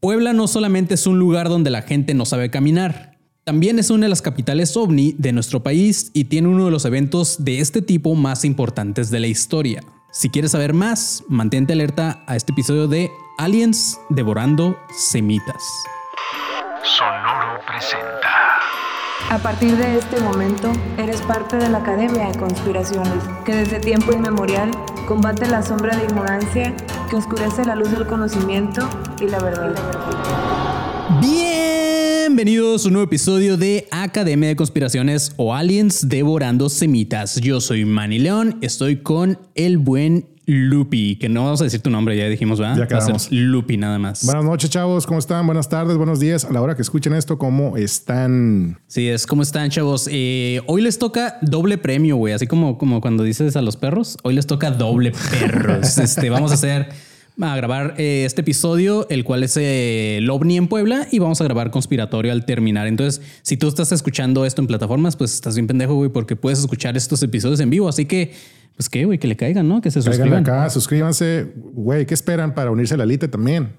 Puebla no solamente es un lugar donde la gente no sabe caminar, también es una de las capitales ovni de nuestro país y tiene uno de los eventos de este tipo más importantes de la historia. Si quieres saber más, mantente alerta a este episodio de Aliens Devorando Semitas. Sonoro presenta. A partir de este momento, eres parte de la Academia de Conspiraciones, que desde tiempo inmemorial combate la sombra de ignorancia que oscurece la luz del conocimiento y la verdad. Bienvenidos a un nuevo episodio de Academia de Conspiraciones o Aliens Devorando Semitas. Yo soy Manny León, estoy con el buen Lupi, que no vamos a decir tu nombre, ya dijimos, ¿verdad? Ya Va a ser quedamos. Lupi nada más. Buenas noches, chavos. ¿Cómo están? Buenas tardes, buenos días. A la hora que escuchen esto, ¿cómo están? Sí, es como están, chavos. Eh, hoy les toca doble premio, güey. Así como, como cuando dices a los perros, hoy les toca doble perros. este, vamos a hacer, a grabar eh, este episodio, el cual es eh, el OVNI en Puebla, y vamos a grabar conspiratorio al terminar. Entonces, si tú estás escuchando esto en plataformas, pues estás bien pendejo, güey, porque puedes escuchar estos episodios en vivo. Así que, pues qué, güey, que le caigan, ¿no? Que se Caigan suscriban. acá, suscríbanse. Güey, ¿qué esperan para unirse a la elite también?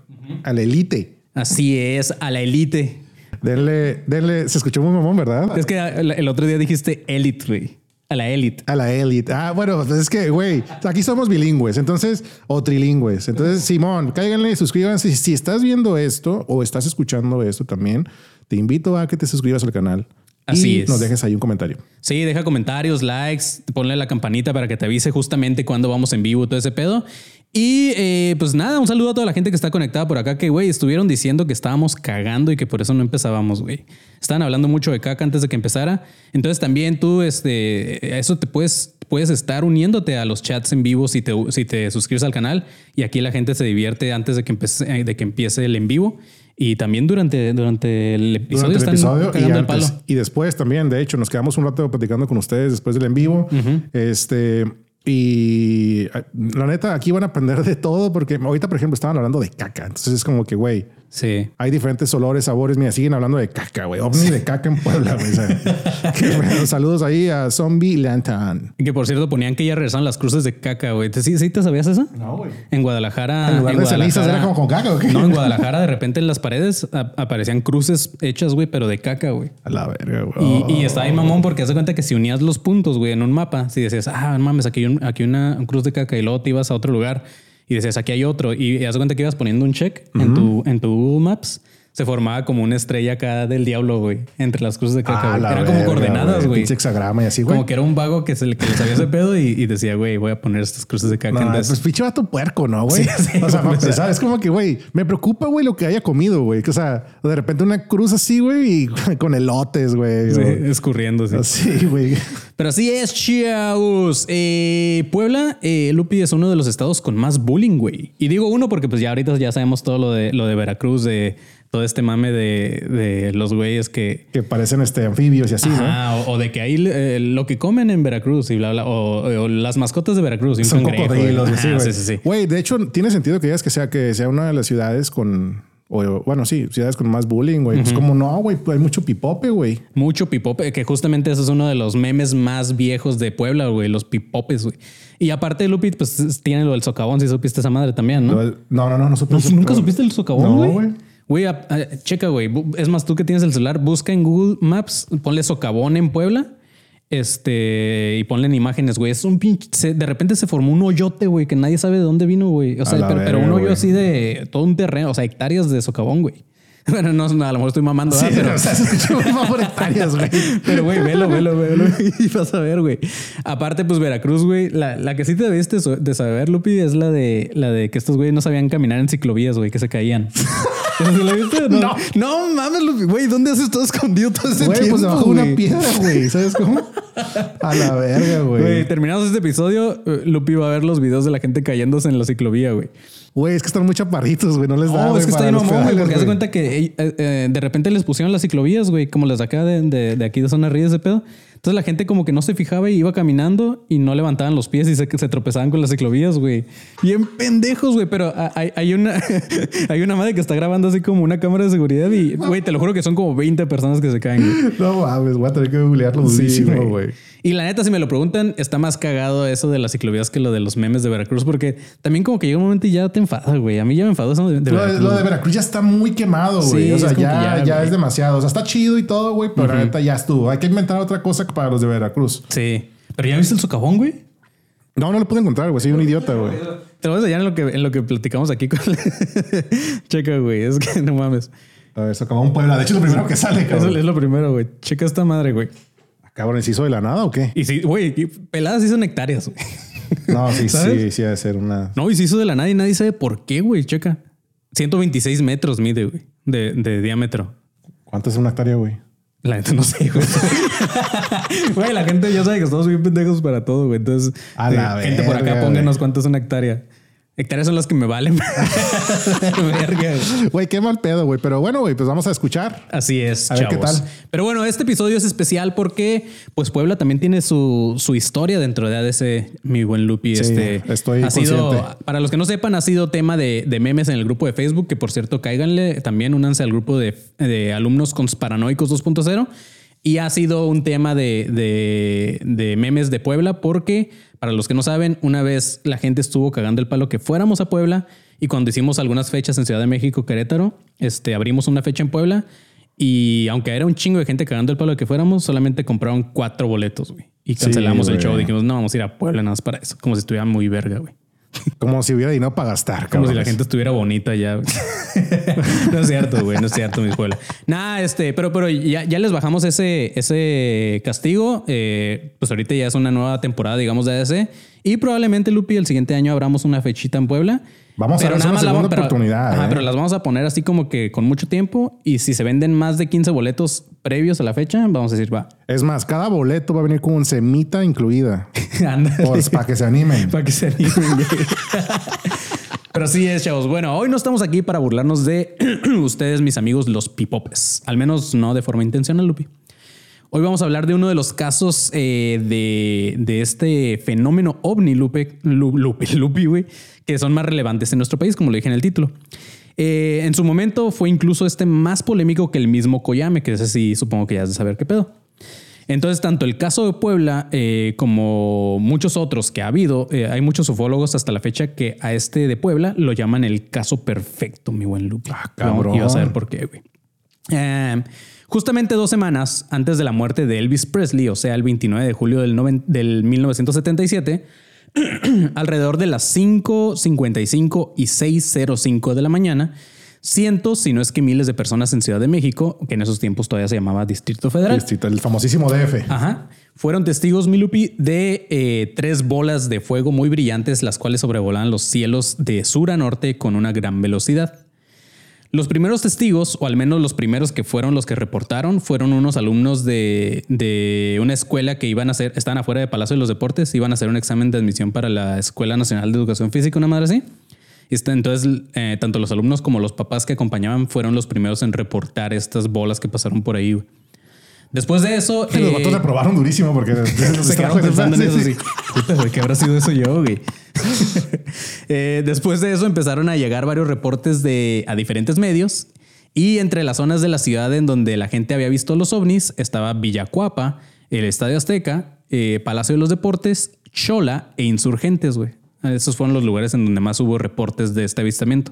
A la elite. Así es, a la élite. Denle, denle. Se escuchó muy mamón, ¿verdad? Es que el, otro día dijiste élite, güey. A la élite. A la élite. Ah, bueno, pues es que, güey, aquí somos bilingües, entonces, o trilingües. Entonces, Simón, cáiganle, suscríbanse. Si estás viendo esto o estás escuchando esto también, te invito a que te suscribas al canal. Así y es. nos dejes ahí un comentario. Sí, deja comentarios, likes, ponle la campanita para que te avise justamente cuando vamos en vivo, todo ese pedo. Y eh, pues nada, un saludo a toda la gente que está conectada por acá, que güey, estuvieron diciendo que estábamos cagando y que por eso no empezábamos, güey. Estaban hablando mucho de caca antes de que empezara. Entonces también tú, este, eso te puedes, puedes estar uniéndote a los chats en vivo si te, si te suscribes al canal. Y aquí la gente se divierte antes de que empiece, de que empiece el en vivo. Y también durante, durante el episodio durante el episodio y, cagando el antes- palo. y después también. De hecho, nos quedamos un rato platicando con ustedes después del en vivo. Este. Y eh, la neta, aquí van a aprender de todo porque ahorita, por ejemplo, estaban hablando de caca. Entonces es como que, güey, Sí. hay diferentes olores, sabores. Mira, siguen hablando de caca, güey. Ovni de caca en Puebla, güey. Saludos ahí a Zombie Lantern. Que por cierto ponían que ya regresaron las cruces de caca, güey. ¿Te- ¿Sí, sí te sabías eso? No, güey. En Guadalajara. En lugar de cenizas era como con caca, ¿o qué? No, en Guadalajara de repente en las paredes aparecían cruces hechas, güey, pero de caca, güey. A la verga, güey. Y, y estaba ahí mamón porque haz de cuenta que si unías los puntos, güey, en un mapa, si decías, ah, mames, aquí un- aquí una un cruz de caca y luego te ibas a otro lugar y decías, aquí hay otro. Y haz de cuenta que ibas poniendo un check en, tu, en tu Google Maps. Se formaba como una estrella acá del diablo, güey, entre las cruces de caca. A güey. la Eran como verga, coordenadas, güey. Hexagrama y así, güey. Como que era un vago que se le, que le sabía ese pedo y, y decía, güey, voy a poner estas cruces de caca. Entonces, pues pinche vato puerco, ¿no, güey? Sí, sí, o sea, para empezar, es como que, güey, me preocupa, güey, lo que haya comido, güey. Que, O sea, de repente una cruz así, güey, y con elotes, güey. sí, escurriendo, sí. Así, güey. Pero así es, chavos. Eh, Puebla, eh, Lupi, es uno de los estados con más bullying, güey. Y digo uno porque pues ya ahorita ya sabemos todo lo de, lo de Veracruz, de todo este mame de, de los güeyes que... Que parecen este anfibios y así, ¿no? O, o de que ahí eh, lo que comen en Veracruz y bla, bla, o, o las mascotas de Veracruz. y Son cocodrilos y güey. sí, sí, sí. Güey, de hecho, tiene sentido que digas que sea, que sea una de las ciudades con... O, bueno, sí, ciudades con más bullying, güey. Pues como no, güey, pues hay mucho pipope, güey. Mucho pipope, que justamente eso es uno de los memes más viejos de Puebla, güey, los pipopes, güey. Y aparte, Lupi, pues es- tiene lo del socavón, si supiste esa madre también, ¿no? No, no, no, no ¿No-. ¿Nunca supiste el socavón, No, güey? Güey. A- checa, güey. Es más, tú que tienes el celular, busca en Google Maps, ponle socavón en Puebla. Este, y ponle en imágenes, güey. Es un pinche. se- de repente se formó un hoyote, güey, que nadie sabe de dónde vino, güey. O sea, pero, un hoyo así de todo un terreno, o sea, hectáreas de socavón, güey. Bueno, no, a lo mejor estoy mamando, Sí, pero, o sea, por hectáreas, güey. pero, güey, velo, velo, velo. Y vas a ver, güey. Aparte, pues Veracruz, güey. La, la que sí te debiste de saber, Lupi, es la de la de que estos güeyes no sabían caminar en ciclovías, güey, que se caían. ¿Esa sí la viste? No. No. no mames, Lupi. Güey, ¿dónde has estado escondido todo ese Güey, tiempo? pues debajo de una piedra, güey. ¿Sabes cómo? A la verga, Güey, güey. terminamos este episodio, eh, Lupi va a ver los videos de la gente cayéndose en la ciclovía, güey. Güey, es que están muy chaparritos, güey. No les da. No, es que está los mamón, güey, porque haz cuenta que eh, eh, de repente les pusieron las ciclovías, güey, como las de acá de, de, de aquí de zona ríos de pedo. Entonces la gente como que no se fijaba y iba caminando y no levantaban los pies y se, se tropezaban con las ciclovías, güey. Bien pendejos, güey. Pero hay, hay una, hay una madre que está grabando así como una cámara de seguridad y, güey, te lo juro que son como 20 personas que se caen, güey. No mames, voy a tener que googlearlo Sí, durísimo, güey. Y la neta, si me lo preguntan, está más cagado eso de las ciclovías que lo de los memes de Veracruz, porque también como que llega un momento y ya te enfadas, güey. A mí ya me enfadó eso de, de Lo Veracruz. lo de Veracruz ya está muy quemado, güey. Sí, o sea, ya, ya, es demasiado. O sea, está chido y todo, güey, pero la neta ya estuvo. Hay que inventar otra cosa para los de Veracruz. Sí. Pero ya viste el socavón, güey. No, no lo pude encontrar, güey. Soy un idiota, güey. Te lo voy a enseñar en lo que, en lo que platicamos aquí con... Checa, güey. Es que no mames. A ver, Socavón Puebla. De hecho, es lo primero que sale, Eso cabrón. es lo primero, güey. Checa esta madre, güey. Cabrón, ¿se hizo de la nada o qué? Y sí, güey, peladas sí son hectáreas. No, sí, ¿Sabes? sí, sí, debe ser una. No, y se hizo de la nada y nadie sabe por qué, güey. Checa. 126 metros mide, güey, de, de diámetro. ¿Cuánto es una hectárea, güey? La gente no sé, güey. Güey, la gente ya sabe que estamos bien pendejos para todo, güey. Entonces, A la eh, gente por acá, pónganos cuánto es una hectárea. Hectáreas son las que me valen. Verga, güey. Qué mal pedo, güey. Pero bueno, güey, pues vamos a escuchar. Así es, A ver qué tal. Pero bueno, este episodio es especial porque pues Puebla también tiene su, su historia dentro de ADC, mi buen Lupi. Sí, este estoy ha sido, para los que no sepan, ha sido tema de, de memes en el grupo de Facebook, que por cierto, cáiganle, también únanse al grupo de, de alumnos paranoicos 2.0. Y ha sido un tema de, de- de memes de Puebla porque, para los que no saben, una vez la gente estuvo cagando el palo que fuéramos a Puebla y cuando hicimos algunas fechas en Ciudad de México, Querétaro, este, abrimos una fecha en Puebla y aunque era un chingo de gente cagando el palo de que fuéramos, solamente compraron cuatro boletos, güey. Y cancelamos el show. Dijimos, no, vamos a ir a Puebla nada más para eso. Como si estuviera muy verga, güey. Como si hubiera dinero para gastar, Como si la gente estuviera bonita ya. no es cierto, güey. No es cierto, mi escuela. Nada, este, pero, pero ya, ya les bajamos ese, ese castigo. Eh, pues ahorita ya es una nueva temporada, digamos, de ADC. Y probablemente, Lupi, el siguiente año abramos una fechita en Puebla. Vamos a Pero darles nada una la segunda pero- oportunidad, Ajá, ¿eh? pero las vamos a poner así como que con mucho tiempo. Y si se venden más de 15 boletos previos a la fecha, vamos a decir, va. Es más, cada boleto va a venir con un semita incluida. Pues para que se animen. Para que se animen. Pero sí es, chavos. Bueno, hoy no estamos aquí para burlarnos de ustedes, mis amigos, los pipopes. Al menos no de forma intencional, Lupi. Hoy vamos a hablar de uno de los casos eh, de, de este fenómeno ovni, Lupe, Lu- Lupe, Lupi, güey, que son más relevantes en nuestro país, como lo dije en el título. Eh, en su momento fue incluso este más polémico que el mismo Koyame, que ese sí supongo que ya has de saber qué pedo. Entonces, tanto el caso de Puebla eh, como muchos otros que ha habido, hay muchos ufólogos hasta la fecha que a este de Puebla lo llaman el caso perfecto, mi buen Lupi. Ah, cabrón. Y vas a ver por qué, güey. Justamente dos semanas antes de la muerte de Elvis Presley, o sea, el 29 de julio del, noven- del 1977, alrededor de las 5.55 y 6.05 de la mañana, cientos, si no es que miles de personas en Ciudad de México, que en esos tiempos todavía se llamaba Distrito Federal, Distrito, El famosísimo DF. Ajá. Fueron testigos, Milupi, de eh, tres bolas de fuego muy brillantes, las cuales sobrevolaban los cielos de sur a norte con una gran velocidad. Los primeros testigos, o al menos los primeros que fueron los que reportaron, fueron unos alumnos de, de una escuela que iban a hacer, estaban afuera de Palacio de los Deportes, iban a hacer un examen de admisión para la Escuela Nacional de Educación Física, una madre así. Este- Entonces, eh, tanto los alumnos como los papás que acompañaban fueron los primeros en reportar estas bolas que pasaron por ahí. Después de eso... Los eh, vatos reprobaron durísimo porque se quedaron pensando en eso. Sí. Puta, güey, ¿qué habrá sido eso yo, güey? Eh, después de eso empezaron a llegar varios reportes de, a diferentes medios y entre las zonas de la ciudad en donde la gente había visto los ovnis estaba Villacuapa, el Estadio Azteca, eh, Palacio de los Deportes, Chola e Insurgentes, güey. Esos fueron los lugares en donde más hubo reportes de este avistamiento.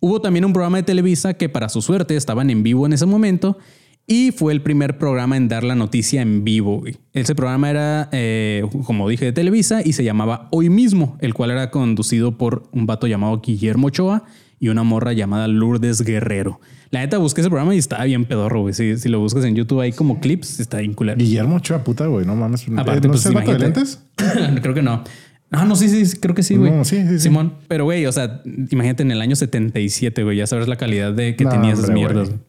Hubo también un programa de Televisa que para su suerte estaban en vivo en ese momento y fue el primer programa en dar la noticia en vivo. güey. Ese programa era, eh, como dije, de Televisa y se llamaba Hoy mismo, el cual era conducido por un vato llamado Guillermo Ochoa y una morra llamada Lourdes Guerrero. La neta busqué ese programa y estaba bien pedorro, güey. Si, si lo buscas en YouTube hay como clips, está bien culero. Guillermo Ochoa, puta, güey. No mames. Aparte, ¿No pues, es el vato de lentes? creo que no. Ah, no, sí, sí, creo que sí, güey. No, sí, sí, sí. Simón. Pero, güey, o sea, imagínate en el año 77, güey, ya sabes la calidad de que No, tenía esas hombre, mierdas. güey.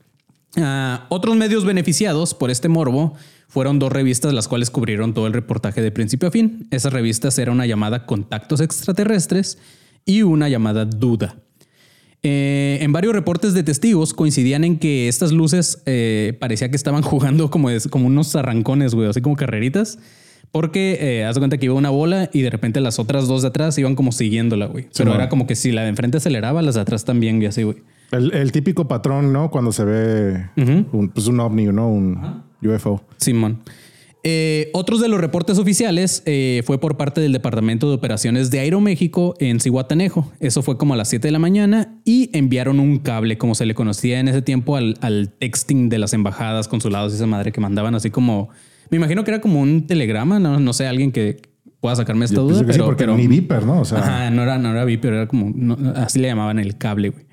Ah, otros medios beneficiados por este morbo fueron dos revistas las cuales cubrieron todo el reportaje de principio a fin. Esas revistas eran una llamada Contactos Extraterrestres y una llamada Duda. Eh, en varios reportes de testigos coincidían en que estas luces eh, parecía que estaban jugando como, es- como unos arrancones, güey, así como carreritas. Porque eh, haz de cuenta que iba una bola y de repente las otras dos de atrás iban como siguiéndola, güey. Pero era como que si la de enfrente aceleraba, las de atrás también, y así, güey. El, el típico patrón, ¿no? Cuando se ve un, pues un ovni, ¿no? Un UFO. Simón. Eh, otros de los reportes oficiales eh, fue por parte del Departamento de Operaciones de Aeroméxico en Cihuatanejo. Eso fue como a las 7 de la mañana y enviaron un cable, como se le conocía en ese tiempo, al, al texting de las embajadas, consulados y esa madre que mandaban así como... Me imagino que era como un telegrama, no, no sé, alguien que pueda sacarme esta Yo duda, sí, porque pero- ni Viper, ¿no? O sea, Ajá, no era, no era VIP, pero era como, no, así le llamaban el cable, güey.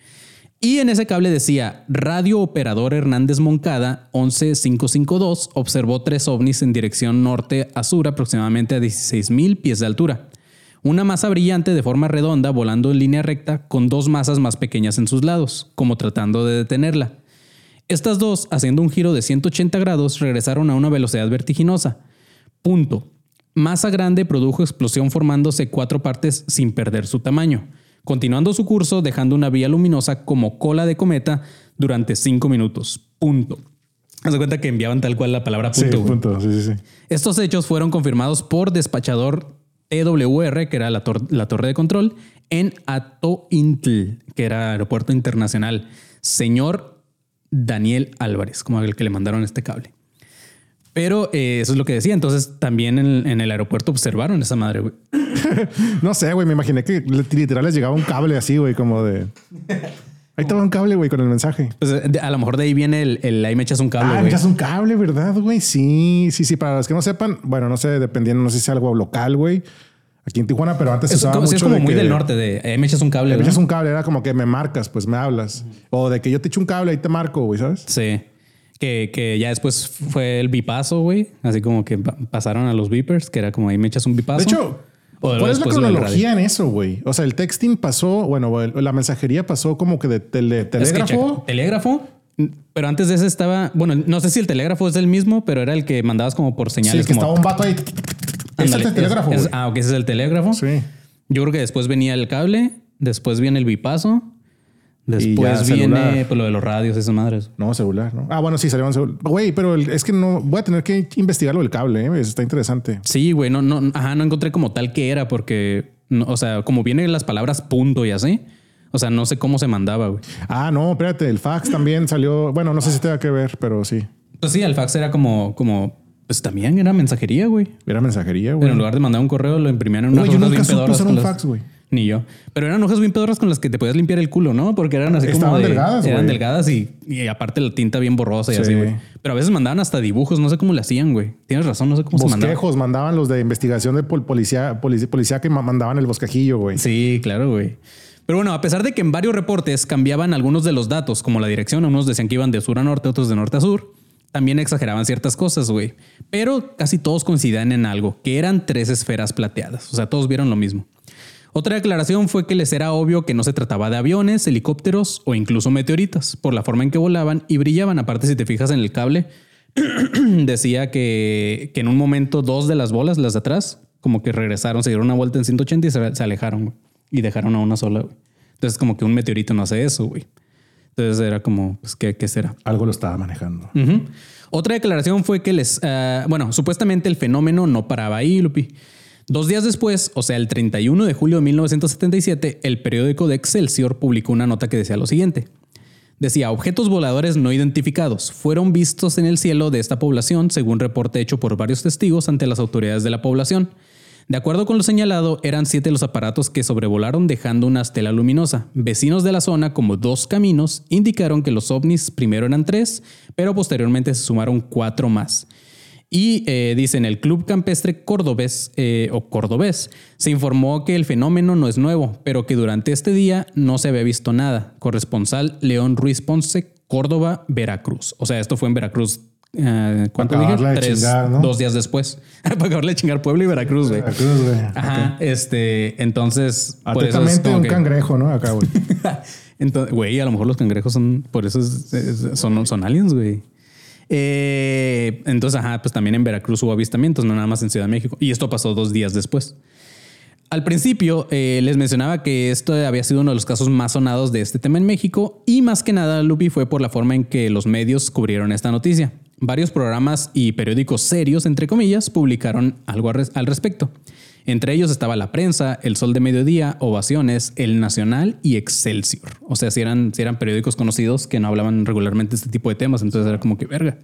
Y en ese cable decía, Radio Operador Hernández Moncada 11552 observó tres ovnis en dirección norte a sur aproximadamente a 16 mil pies de altura. Una masa brillante de forma redonda volando en línea recta con dos masas más pequeñas en sus lados, como tratando de detenerla. Estas dos, haciendo un giro de 180 grados, regresaron a una velocidad vertiginosa. Punto. Masa grande produjo explosión formándose cuatro partes sin perder su tamaño, continuando su curso dejando una vía luminosa como cola de cometa durante cinco minutos. Punto. Haz de cuenta que enviaban tal cual la palabra sí, punto. güey. punto. Sí, sí, sí. Estos hechos fueron confirmados por despachador TWR, que era la, tor- la torre de control, en Atointl, que era aeropuerto internacional. Señor Daniel Álvarez, como el que le mandaron este cable. Pero eh, eso es lo que decía. Entonces también en, en el aeropuerto observaron esa madre, güey. No sé, güey. Me imaginé que literal les llegaba un cable así, güey, como de. Ahí estaba un cable, güey, con el mensaje. Pues, de- a lo mejor de ahí viene el, el ahí me echas un cable, Ah, me echas un cable, ¿verdad, güey? Sí, sí, sí. Para los que no sepan, bueno, no sé, dependiendo, no sé si es algo local, güey. Aquí en Tijuana, pero antes se usaba como, mucho es como de muy que del norte, de ahí me echas un cable, Me echas un cable, era como que me marcas, pues me hablas. O de que yo te echo un cable, ahí te marco, güey, ¿sabes? Sí. Que, que ya después fue el bipaso, güey. Así como que pa- pasaron a los beepers, que era como ahí me echas un bipaso. De hecho, O ¿cuál es la cronología en eso, güey? O sea, el texting pasó, bueno, la mensajería pasó como que de tele- Es que telégrafo. checa, telégrafo. Pero antes de ese estaba, bueno, no sé si el telégrafo es el mismo, pero era el que mandabas como por sí, señales. que como, estaba un vato ahí. Es el telégrafo, es- es- ah, ok, ese es el telégrafo. Sí. Yo creo que después venía el cable, después viene el bipaso, después viene pues, lo de los radios, esas madres. No, celular, ¿no? Ah, bueno, sí, salió celular. Güey, pero el- es que no, voy a tener que investigarlo del cable, ¿eh? Está interesante. Sí, güey, no, no, ajá, no encontré como tal que era porque, no, o sea, como vienen las palabras punto y así, o sea, no sé cómo se mandaba, güey. Ah, no, espérate, el fax también salió. Bueno, no sé si tenga que ver, pero sí. Pues sí, el fax era como, como, pues también era mensajería, güey. Era mensajería, Pero güey. en lugar de mandar un correo, lo imprimían en unas Güey, yo nunca supe usar un fax, güey. Ni yo. Pero eran hojas bien pedorras con las que te podías limpiar el culo, ¿no? Porque eran así como Estaban de- delgadas, Eran delgadas y, y aparte la tinta bien borrosa y Sí. así, güey. Pero a veces mandaban hasta dibujos, no sé cómo le hacían, güey. Tienes razón, no sé cómo se mandaba. Bosquejos mandaban los de investigación de pol- policía, policía, policía que ma- mandaban el bosquejillo, güey. Sí, claro, güey. Pero bueno, a pesar de que en varios reportes cambiaban algunos de los datos, como la dirección, unos decían que iban de sur a norte, otros de norte a sur, también exageraban ciertas cosas, güey. Pero casi todos coincidían en algo, que eran tres esferas plateadas. O sea, todos vieron lo mismo. Otra declaración fue que les era obvio que no se trataba de aviones, helicópteros o incluso meteoritas, por la forma en que volaban y brillaban. Aparte, si te fijas en el cable, decía que, que en un momento dos de las bolas, las de atrás, como que regresaron, se dieron una vuelta en 180 y se, se alejaron y dejaron a una sola. güey. Entonces, como que un meteorito no hace eso, güey. Entonces era como, pues, ¿qué, qué será? Algo lo estaba manejando. Otra declaración fue que les, ah, bueno, supuestamente el fenómeno no paraba ahí, Lupi. Dos días después, o sea, el 31 de julio de 1977, el periódico de Excelsior publicó una nota que decía lo siguiente. Decía, objetos voladores no identificados fueron vistos en el cielo de esta población, según reporte hecho por varios testigos ante las autoridades de la población. De acuerdo con lo señalado, eran siete los aparatos que sobrevolaron dejando una estela luminosa. Vecinos de la zona, como dos caminos, indicaron que los ovnis primero eran tres, pero posteriormente se sumaron cuatro más. Y eh, dicen, el Club Campestre Cordobés eh, o Cordobés se informó que el fenómeno no es nuevo, pero que durante este día no se había visto nada. Corresponsal León Ruiz Ponce, Córdoba, Veracruz. O sea, esto fue en Veracruz. eh, ¿Cuánto dije? Tres, chingar, ¿no? dos días después. Para acabarle de chingar Puebla y Veracruz, güey. Veracruz, güey. Ajá, este, entonces, es Atentamente como un que- cangrejo, ¿no? Acá, güey. entonces, güey, a lo mejor los cangrejos son, por eso es- es- son, son aliens, güey. Eh, entonces, ajá, pues también en Veracruz hubo avistamientos, no nada más en Ciudad de México. Y esto pasó dos días después. Al principio eh, les mencionaba que esto había sido uno de los casos más sonados de este tema en México y más que nada, Lupi, fue por la forma en que los medios cubrieron esta noticia. Varios programas y periódicos serios, entre comillas, publicaron algo al res- al respecto. Entre ellos estaba La Prensa, El Sol de Mediodía, Ovaciones, El Nacional y Excelsior. O sea, si eran, si eran periódicos conocidos que no hablaban regularmente de este tipo de temas, entonces era como que verga.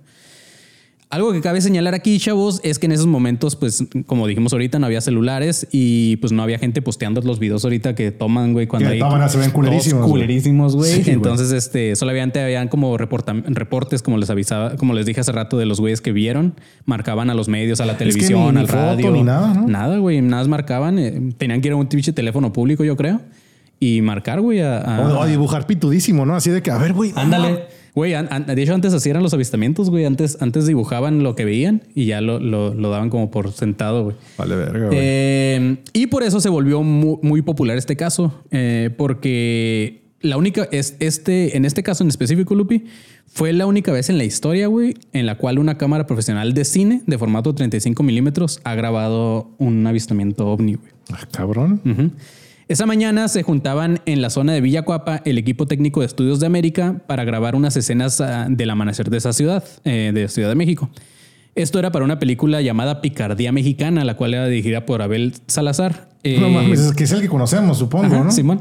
Algo que cabe señalar aquí, chavos, es que en esos momentos, pues, como dijimos ahorita, no había celulares y pues no había gente posteando los videos ahorita que toman, güey, cuando Que hay toman, se ven culerísimos, culerísimos, güey. Sí, güey. Entonces, este, solamente habían como reportes, como les avisaba, como les dije hace rato de los güeyes que vieron, marcaban a los medios, a la que televisión, ni- al ni foto, radio, ni nada, ¿no? Nada, güey, nada más marcaban, eh, tenían que ir a un pinche teléfono público, yo creo, y marcar, güey, a, a- O, o dibujar pitudísimo, ¿no? Así de que, a ver, güey. Ándale. Güey, an- an- de hecho antes eran los avistamientos, güey. Antes, antes dibujaban lo que veían y ya lo, lo- lo daban como por sentado, güey. Vale, verga, güey. Eh, y por eso se volvió mu- muy, popular este caso, eh, porque la única es este, en este caso en específico, Lupi, fue la única vez en la historia, güey, en la cual una cámara profesional de cine de formato 35 milímetros ha grabado un avistamiento ovni, güey. Ah, cabrón. Ujú. Esa mañana se juntaban en la zona de Villa Cuapa el equipo técnico de estudios de América para grabar unas escenas ah, del amanecer de esa ciudad, eh, de Ciudad de México. Esto era para una película llamada Picardía Mexicana, la cual era dirigida por Abel Salazar. No Eh, mames, es que es el que conocemos, supongo, Ajá, ¿no? Simón.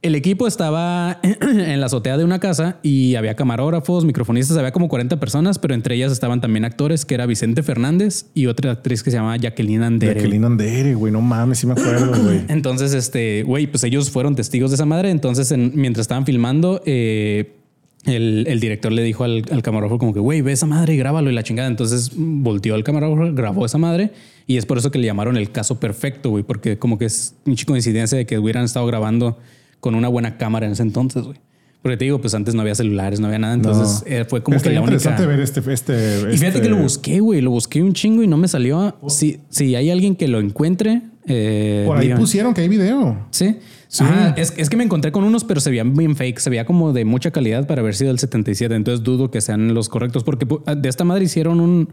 El equipo estaba en la azotea de una casa y había camarógrafos, microfonistas, había como 40 personas, pero entre ellas estaban también actores, que era Vicente Fernández y otra actriz que se llama Jacqueline Andere. Jacqueline Andere, güey. No mames, sí me acuerdo, güey. Entonces, este, güey, pues ellos fueron testigos de esa madre. Entonces, en- mientras estaban filmando, eh, el, el director le dijo al, al camarógrafo como que, güey, ve esa madre y grábalo y la chingada. Entonces volteó al camarógrafo, grabó esa madre y es por eso que le llamaron el caso perfecto, güey, porque como que es mucha coincidencia de que hubieran estado grabando con una buena cámara en ese entonces, güey. Porque te digo, pues antes no había celulares, no había nada. Entonces No. eh, fue como Está que la única. interesante ver este, este, Y fíjate este- que lo busqué, güey. Lo busqué un chingo y no me salió. Si, si hay alguien que lo encuentre. eh, Por ahí pusieron que hay video. Sí. Sí. Ajá, es, es que me encontré con unos, pero se veían bien fake. Se veía como de mucha calidad para haber sido el 77. Entonces dudo que sean los correctos, porque pu- de esta madre hicieron un,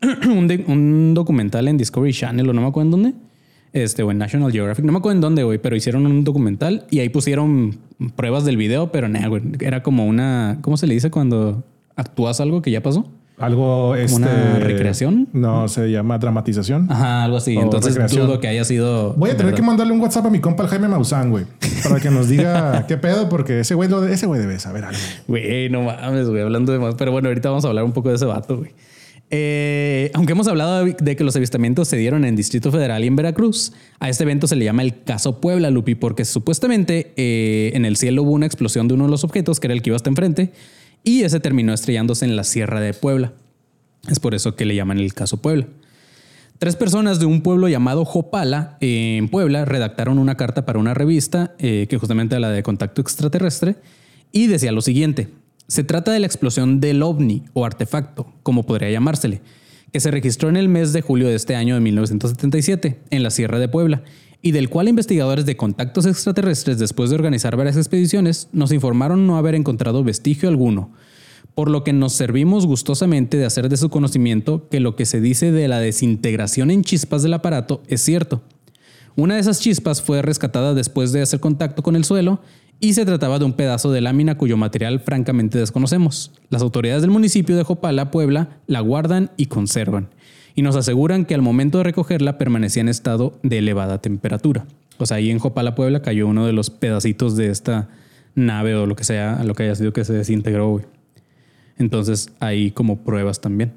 un, de- un documental en Discovery Channel o no me acuerdo en dónde. Este, o en National Geographic, no me acuerdo en dónde, güey, pero hicieron un documental y ahí pusieron pruebas del video, pero nada, güey, era como una, ¿cómo se le dice cuando actúas algo que ya pasó? Algo este, una recreación? No, se llama dramatización. Ajá, algo así. O Entonces recreación. dudo que haya sido. Voy a tener verdad. que mandarle un WhatsApp a mi compa el Jaime Maussan, güey, para que nos diga qué pedo, porque ese güey, ese güey debe saber algo. Güey, no mames, güey, hablando de más. Pero bueno, ahorita vamos a hablar un poco de ese vato, güey. Eh, aunque hemos hablado de que los avistamientos se dieron en Distrito Federal y en Veracruz, a este evento se le llama el caso Puebla, Lupi, porque supuestamente eh, en el cielo hubo una explosión de uno de los objetos, que era el que iba hasta enfrente, y ese terminó estrellándose en la Sierra de Puebla. Es por eso que le llaman el caso Puebla. Tres personas de un pueblo llamado Jopala, en Puebla, redactaron una carta para una revista, eh, que justamente era la de contacto extraterrestre, y decía lo siguiente. Se trata de la explosión del ovni o artefacto, como podría llamársele, que se registró en el mes de julio de este año de 1977 en la Sierra de Puebla, y del cual investigadores de contactos extraterrestres, después de organizar varias expediciones, nos informaron no haber encontrado vestigio alguno, por lo que nos servimos gustosamente de hacer de su conocimiento que lo que se dice de la desintegración en chispas del aparato es cierto. Una de esas chispas fue rescatada después de hacer contacto con el suelo y se trataba de un pedazo de lámina cuyo material francamente desconocemos. Las autoridades del municipio de Jopala, Puebla, la guardan y conservan y nos aseguran que al momento de recogerla permanecía en estado de elevada temperatura. O sea, ahí en Jopala, Puebla cayó uno de los pedacitos de esta nave o lo que sea, lo que haya sido que se desintegró. güey. Entonces hay como pruebas también.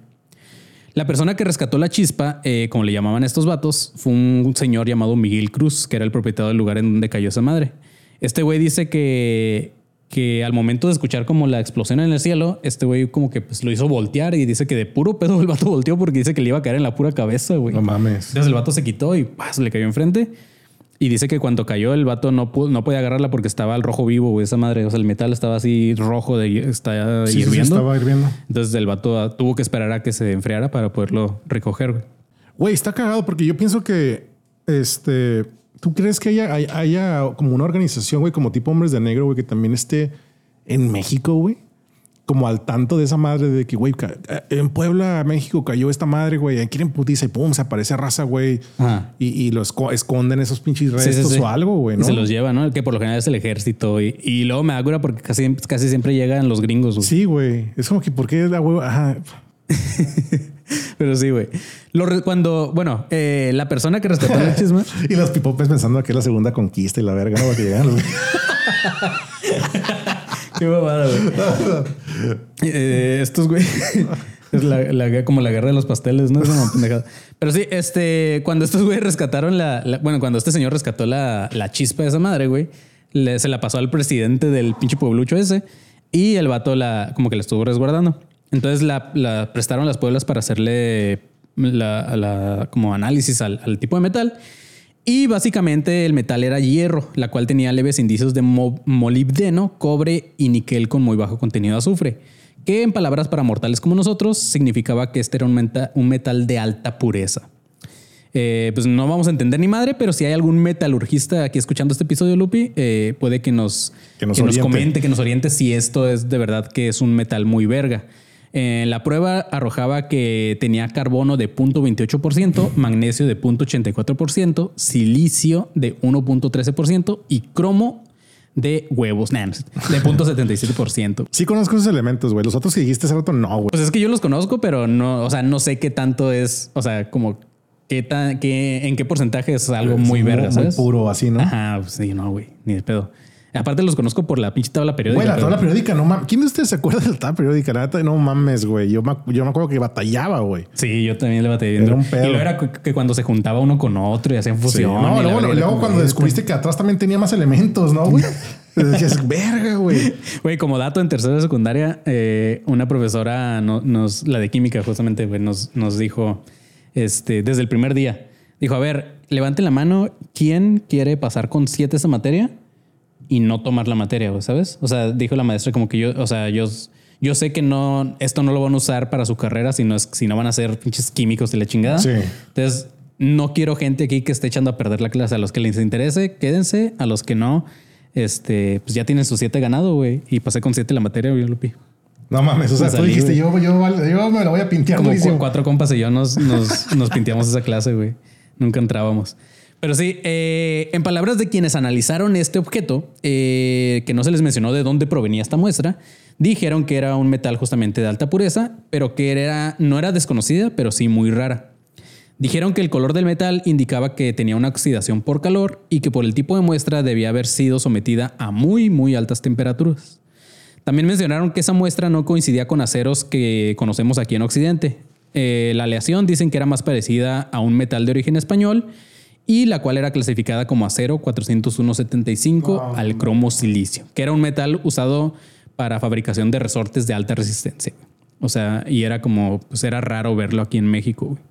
La persona que rescató la chispa, eh, como le llamaban estos vatos, fue un señor llamado Miguel Cruz, que era el propietario del lugar en donde cayó esa madre. Este güey dice que, que al momento de escuchar como la explosión en el cielo, este güey como que pues, lo hizo voltear y dice que de puro pedo el vato volteó porque dice que le iba a caer en la pura cabeza, güey. No mames. Entonces el vato se quitó y le cayó enfrente. Y dice que cuando cayó el vato no, pudo- no podía agarrarla porque estaba al rojo vivo, güey, esa madre. O sea, el metal estaba así rojo, de, está Sí, sí, sí, hirviendo. estaba hirviendo. Entonces el vato ah, tuvo que esperar a que se enfriara para poderlo recoger. güey. Güey, está cagado porque yo pienso que este. ¿Tú crees que haya, hay- haya como una organización, güey, como tipo Hombres de Negro, güey, que también esté en México, güey? como al tanto de esa madre de que, güey, ca- en Puebla, México cayó esta madre, güey, aquí en putiza y pum, se aparece raza, güey. Y, y lo esco- esconden esos pinches restos Sí, sí, sí. o algo, güey, ¿no? se los lleva, ¿no? Que por lo general es el ejército. Y, y luego me da cura porque casi, casi siempre llegan los gringos. güey. Sí, güey. Es como que, ¿por qué la hueva? Ajá. Pero sí, güey. Cuando, bueno, eh, la persona que rescató el chisme. Y los pipopes pensando que es la segunda conquista y la verga, ¿no? Porque llegan los... Qué babada, güey. Eh, estos, güey. Es la, la- como la guerra de los pasteles, ¿no? Es una pendejada. Pero sí, este, cuando estos güey rescataron la, la- Bueno, cuando este señor rescató la, la chispa de esa madre, güey, le- se la pasó al presidente del pinche pueblucho ese y el vato la, como que la estuvo resguardando. Entonces la, la prestaron las pueblas para hacerle la, la- como análisis al, al tipo de metal. Y básicamente el metal era hierro, la cual tenía leves indicios de mo- molibdeno, cobre y níquel con muy bajo contenido de azufre, que en palabras para mortales como nosotros significaba que este era un, menta- un metal de alta pureza. Eh, pues no vamos a entender ni madre, pero si hay algún metalurgista aquí escuchando este episodio, Lupi, eh, puede que nos, Que nos oriente. comente, que nos oriente si esto es de verdad que es un metal muy verga. Eh, la prueba arrojaba que tenía carbono de 0.28%, magnesio de 0.84%, silicio de 1.13% y cromo de huevos, nah, de 0.77%. Sí conozco esos elementos, güey. Los otros que dijiste hace rato, no, güey. Pues es que yo los conozco, pero no, o sea, no sé qué tanto es, o sea, como qué tan, qué, en qué porcentaje es algo muy verga, ¿sabes? puro, así, ¿no? Ajá, pues sí, no, güey, ni de pedo. Aparte los conozco por la pinche tabla periódica. Güey, la pero- tabla periódica, no mames. ¿Quién de ustedes se acuerda de la tabla periódica? Neta, no mames, güey. Yo me, yo me acuerdo que batallaba, güey. Sí, yo también le batallé. Era un pedo. Y luego era que cuando se juntaba uno con otro y hacían Sí. fusión. y No, luego, luego cuando descubriste que atrás también tenía más elementos, ¿no, güey? Decías, verga, güey. Güey, como dato en tercera de secundaria, eh, una profesora no- nos, la de química justamente, güey, nos, nos dijo, este, desde el primer día, dijo, a ver, levanten la mano, ¿quién quiere pasar con siete esa materia y no tomar la materia, ¿sabes? O sea, dijo la maestra como que yo, o sea, yo, yo sé que no, esto no lo van a usar para su carrera, sino, es, si no van a ser pinches químicos de la chingada. Sí. Entonces, no quiero gente aquí que esté echando a perder la clase. A los que les interese, quédense. A los que no, este, pues ya tienen sus siete ganado, güey. Y pasé con siete la materia, güey, Lupi. No mames. O sea, Me tú salí, dijiste, yo, yo, yo me la voy a pintear Como durísimo. cu- cuatro compas y yo nos, nos, nos pinteamos esa clase, güey. Nunca entrábamos. Pero sí, eh, en palabras de quienes analizaron este objeto, eh, que no se les mencionó de dónde provenía esta muestra, dijeron que era un metal justamente de alta pureza, pero que era, no era desconocida, pero sí muy rara. Dijeron que el color del metal indicaba que tenía una oxidación por calor y que por el tipo de muestra debía haber sido sometida a muy, muy altas temperaturas. También mencionaron que esa muestra no coincidía con aceros que conocemos aquí en Occidente. Eh, la aleación dicen que era más parecida a un metal de origen español y la cual era clasificada como acero 401.75 al cromo silicio, que era un metal usado para fabricación de resortes de alta resistencia. O sea, y era como, pues era raro verlo aquí en México. güey.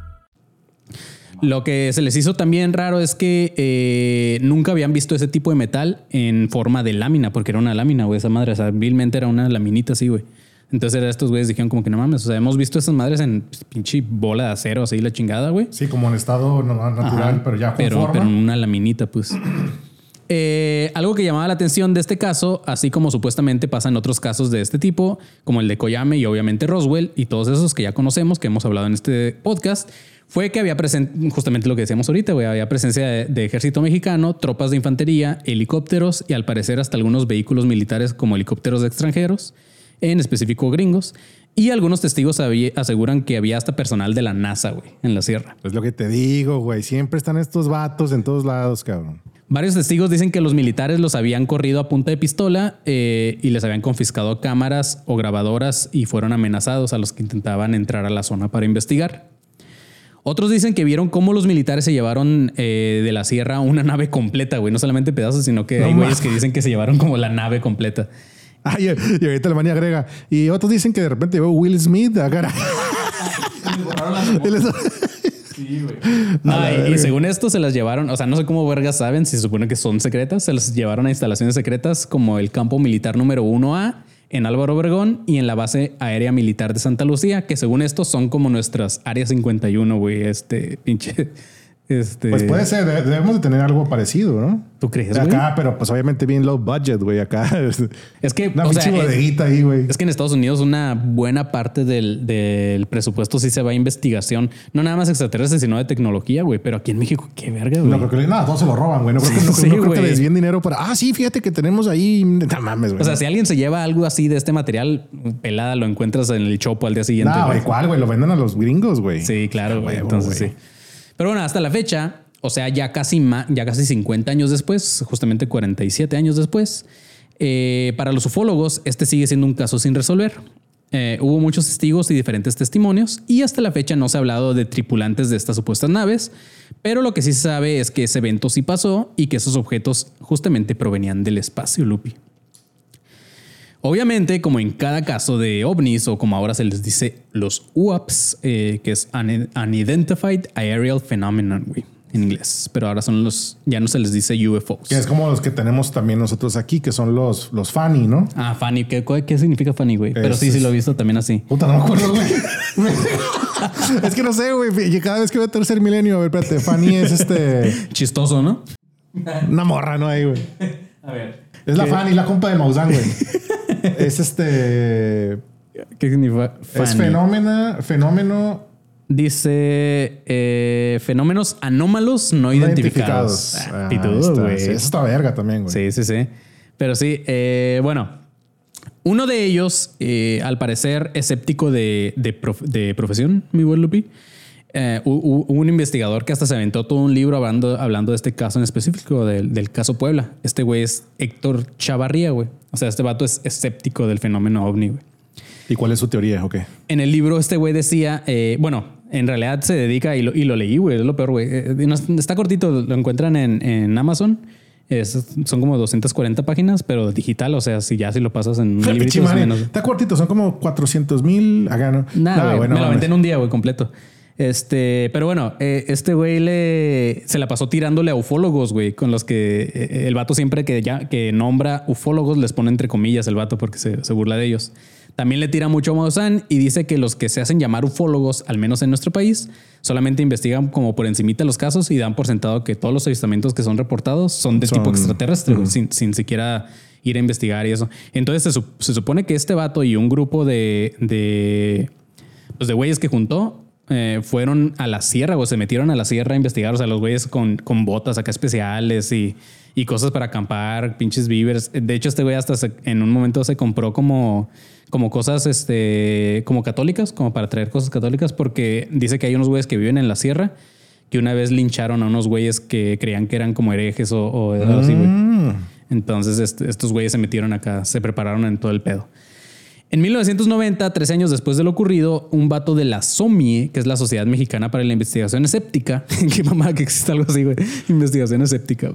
Lo que se les hizo también raro es que eh, nunca habían visto ese tipo de metal en forma de lámina, porque era una lámina, güey, esa madre. O sea, vilmente era una laminita así, güey. Entonces estos güeyes dijeron como que no mames, o sea, hemos visto esas madres en pues, pinche bola de acero, así la chingada, güey. Sí, como en estado natural, Ajá, pero ya con pero, forma. pero en una laminita, pues. Eh, algo que llamaba la atención de este caso, así como supuestamente pasa en otros casos de este tipo, como el de Koyame y obviamente Roswell y todos esos que ya conocemos, que hemos hablado en este podcast, fue que había presente, justamente lo que decíamos ahorita, güey, había presencia de, de ejército mexicano, tropas de infantería, helicópteros y al parecer hasta algunos vehículos militares como helicópteros de extranjeros, en específico gringos. Y algunos testigos aseguran que había hasta personal de la NASA, güey, en la sierra. Es lo que te digo, güey. Siempre están estos vatos en todos lados, cabrón. Varios testigos dicen que los militares los habían corrido a punta de pistola eh, y les habían confiscado cámaras o grabadoras y fueron amenazados a los que intentaban entrar a la zona para investigar. Otros dicen que vieron cómo los militares se llevaron eh, de la sierra una nave completa, güey. No solamente pedazos, sino que No hay güeyes que dicen que se llevaron como la nave completa. Ah, y, y ahorita el manía agrega. Y otros dicen que de repente veo Will Smith. Y No, A la y- y, verga. según esto se las llevaron, o sea, no sé cómo vergas saben, si se supone que son secretas, se las llevaron a instalaciones secretas como el campo militar número 1A en Álvaro Obregón y en la base aérea militar de Santa Lucía, que según esto son como nuestras áreas 51, güey, este pinche este Pues puede ser, de- debemos de tener algo parecido, ¿no? ¿Tú crees, güey? Acá, pero pues obviamente bien low budget, güey. Acá. Es que Una o sea, bodeguita ahí, güey. Es que en Estados Unidos una buena parte del, del presupuesto sí se va a investigación, no nada más extraterrestre, sino de tecnología, güey. Pero aquí en México, qué verga, güey. No, creo que no, todos se lo roban, güey. No creo que, no, Sí, no creo que güey. les den dinero para. Ah, sí, fíjate que tenemos ahí. No mames, güey. O sea, si alguien se lleva algo así de este material, pelada, lo encuentras en el chopo al día siguiente. no, güey. güey, ¿cuál, güey? Lo venden a los gringos, güey. Sí, claro, güey. Entonces güey. sí. Pero bueno, hasta la fecha, o sea, ya casi, ya casi 50 años después, justamente 47 años después, eh, para los ufólogos, este sigue siendo un caso sin resolver. Eh, hubo muchos testigos y diferentes testimonios y hasta la fecha no se ha hablado de tripulantes de estas supuestas naves, pero lo que sí se sabe es que ese evento sí pasó y que esos objetos justamente provenían del espacio, Lupi. Obviamente, como en cada caso de ovnis o como ahora se les dice los UAPs, eh, que es un- Unidentified Aerial Phenomenon, güey, en inglés. Pero ahora son los, ya no se les dice UFOs. Que es como los que tenemos también nosotros aquí, que son los, los Fanny, ¿no? Ah, Fanny, ¿qué, qué significa Fanny, güey? Pero sí, sí lo he visto también así. Puta, no me acuerdo, güey. es que no sé, güey. Y Cada vez que veo tercer milenio, a ver, espérate, Fanny es este. Chistoso, ¿no? Una morra, ¿no? Ahí, güey. A ver. Es la Fanny, la compa del Maussan, güey. es este. ¿Qué significa Es Fanny? fenómeno, fenómeno Dice eh, fenómenos anómalos no no identificados. identificados. Ah, Ah, güey. Eso está verga también, güey. Sí, sí, sí. Pero sí, eh, bueno, uno de ellos, eh, al parecer escéptico de, de, prof- de profesión, mi buen Lupi, eh, hu- hu- hubo un investigador que hasta se aventó todo un libro hablando, hablando de este caso en específico, del, del caso Puebla. Este güey es Héctor Chavarría, güey. O sea, este vato es escéptico del fenómeno ovni, güey. ¿Y cuál es su teoría? Ok. En el libro este güey decía, eh, bueno, en realidad se dedica, y lo, y lo leí, güey, es lo peor, güey. Eh, está cortito, lo encuentran en, en Amazon. Es- son como 240 páginas, pero digital, o sea, si ya si lo pasas en un librito. Está cortito, son como 400 mil. Nada, güey, bueno, me lo aventé en un día, güey, completo. Este, pero bueno, eh, este güey le se la pasó tirándole a ufólogos, güey, con los que eh, el vato siempre que ya que nombra ufólogos les pone entre comillas el vato porque se, se burla de ellos. También le tira mucho a Maussan y dice que los que se hacen llamar ufólogos, al menos en nuestro país, solamente investigan como por encimita los casos y dan por sentado que todos los avistamientos que son reportados son de Son- tipo extraterrestre, sin, sin siquiera ir a investigar y eso. Entonces se, se supone que este vato y un grupo de, de pues de güeyes que juntó eh, fueron a la sierra o se metieron a la sierra a investigar. O sea, los güeyes con, con botas acá especiales y, y cosas para acampar, pinches víveres. De hecho, este güey hasta se- en un momento se compró como, como cosas este, como católicas, como para traer cosas católicas, porque dice que hay unos güeyes que viven en la sierra que una vez lincharon a unos güeyes que creían que eran como herejes o, o algo así, güey. Entonces, este- estos güeyes se metieron acá, se prepararon en todo el pedo. En 1990, tres años después de lo ocurrido, un vato de la SOMIE, que es la Sociedad Mexicana para la Investigación Escéptica, qué mamá que existe algo así, güey, investigación escéptica,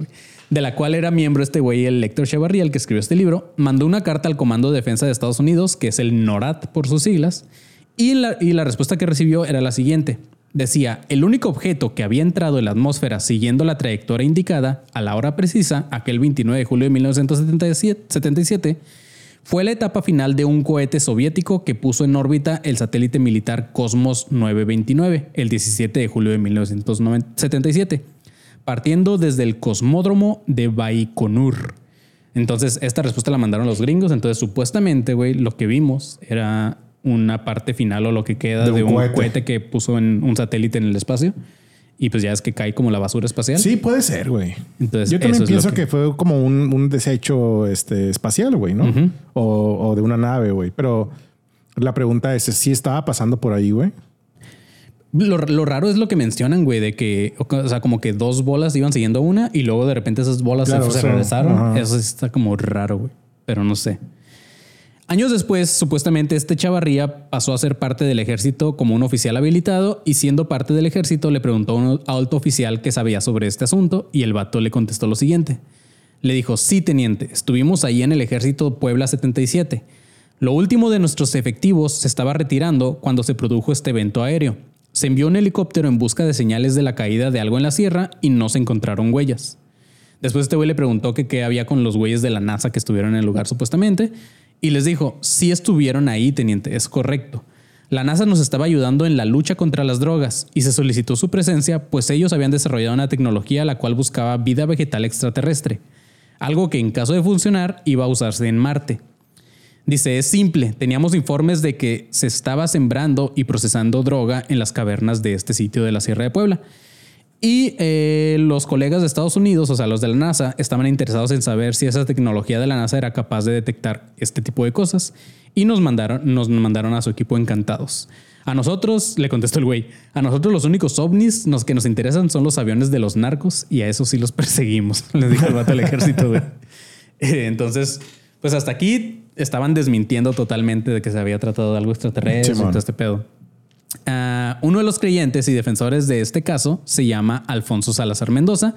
de la cual era miembro este güey, el Héctor Chevarría, el que escribió este libro, mandó una carta al Comando de Defensa de Estados Unidos, que es el NORAD por sus siglas, y la, y la respuesta que recibió era la siguiente. Decía, el único objeto que había entrado en la atmósfera siguiendo la trayectoria indicada a la hora precisa, aquel 29 de julio de 1977, fue la etapa final de un cohete soviético que puso en órbita el satélite militar Cosmos 929 el 17 de julio de 1977, partiendo desde el cosmódromo de Baikonur. Entonces, esta respuesta la mandaron los gringos. Entonces, supuestamente, güey, lo que vimos era una parte final o lo que queda De de un un, cohete. cohete. que puso en un satélite en el espacio. Y pues ya es que cae como la basura espacial. Sí, puede ser, güey. Entonces, Yo también pienso que- que... fue como un, un desecho este, espacial, güey, ¿no? o, o de una nave, güey. Pero la pregunta es, ¿sí estaba pasando por ahí, güey? Lo, lo raro es lo que mencionan, güey, de que, o sea, como que dos bolas iban siguiendo una y luego de repente esas bolas Claro, se, regresaron. ajá. Eso está como raro, güey. Pero no sé. Años después, supuestamente este Chavarría pasó a ser parte del ejército como un oficial habilitado y siendo parte del ejército le preguntó a un alto oficial que sabía sobre este asunto y el vato le contestó lo siguiente. Le dijo, sí, teniente, estuvimos ahí en el ejército Puebla 77. Lo último de nuestros efectivos se estaba retirando cuando se produjo este evento aéreo. Se envió un helicóptero en busca de señales de la caída de algo en la sierra y no se encontraron huellas. Después este güey le preguntó qué había con los güeyes de la NASA que estuvieron en el lugar supuestamente y les dijo, sí estuvieron ahí, teniente, es correcto. La NASA nos estaba ayudando en la lucha contra las drogas y se solicitó su presencia pues ellos habían desarrollado una tecnología la cual buscaba vida vegetal extraterrestre, algo que en caso de funcionar iba a usarse en Marte. Dice, es simple, teníamos informes de que se estaba sembrando y procesando droga en las cavernas de este sitio de la Sierra de Puebla. Y eh, los colegas de Estados Unidos, o sea, los de la NASA, estaban interesados en saber si esa tecnología de la NASA era capaz de detectar este tipo de cosas. Y nos mandaron, nos mandaron a su equipo encantados. A nosotros, le contestó el güey, a nosotros los únicos ovnis nos, que nos interesan son los aviones de los narcos y a eso sí los perseguimos, les dijo el vato del ejército, güey. Eh, Entonces, pues hasta aquí estaban desmintiendo totalmente de que se había tratado de algo extraterrestre y todo este pedo. Ah, uno de los creyentes y defensores de este caso se llama Alfonso Salazar Mendoza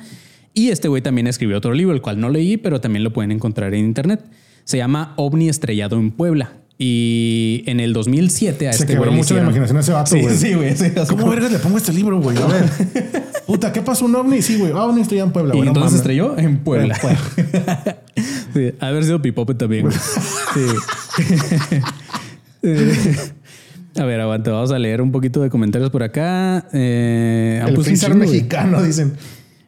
y este güey también escribió otro libro, el cual no leí, pero también lo pueden encontrar en internet. Se llama OVNI Estrellado en Puebla. Y en el 2007 a Se este quebró mucho la imaginación a ese vato, Sí, güey. sí, güey. sí, así ¿Cómo vergas le pongo este libro, güey? A ver. Puta, ¿qué pasó un ovni? Sí, güey. Ah, ovni estoy en Puebla, Y güey. no entonces mames. estrelló en Puebla. En Puebla. sí, haber sido Pipope también. güey. Sí. A ver, aguanta, vamos a leer un poquito de comentarios por acá. Eh, El freezer mexicano, dicen.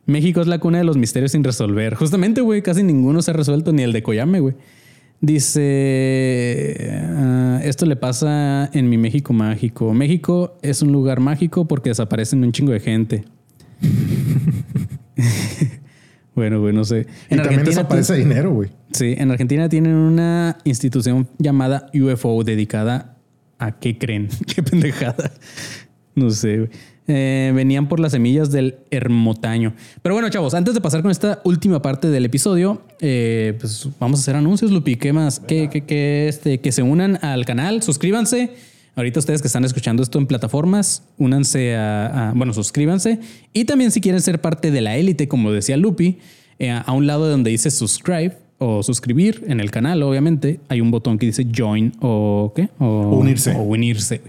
México es la cuna de los misterios sin resolver. Justamente, güey, casi ninguno se ha resuelto, ni el de Coyame, güey. Dice, ah, esto le pasa en mi México mágico. México es un lugar mágico porque desaparecen un chingo de gente. bueno, güey, no sé. Y también desaparece dinero, güey. Sí, en Argentina tienen una institución llamada UFO dedicada a qué creen, qué pendejada. No sé. Eh, venían por las semillas del ermotaño. Pero bueno, chavos, antes de pasar con esta última parte del episodio, eh, pues vamos a hacer anuncios, Lupi. ¿Qué más? Que, que, este, que se unan al canal, suscríbanse. Ahorita ustedes que están escuchando esto en plataformas, únanse a, bueno, suscríbanse. Y también si quieren ser parte de la élite, como decía Lupi, eh, a un lado de donde dice subscribe o suscribir en el canal, obviamente, hay un botón que dice join o qué? O Unirse. O unirse.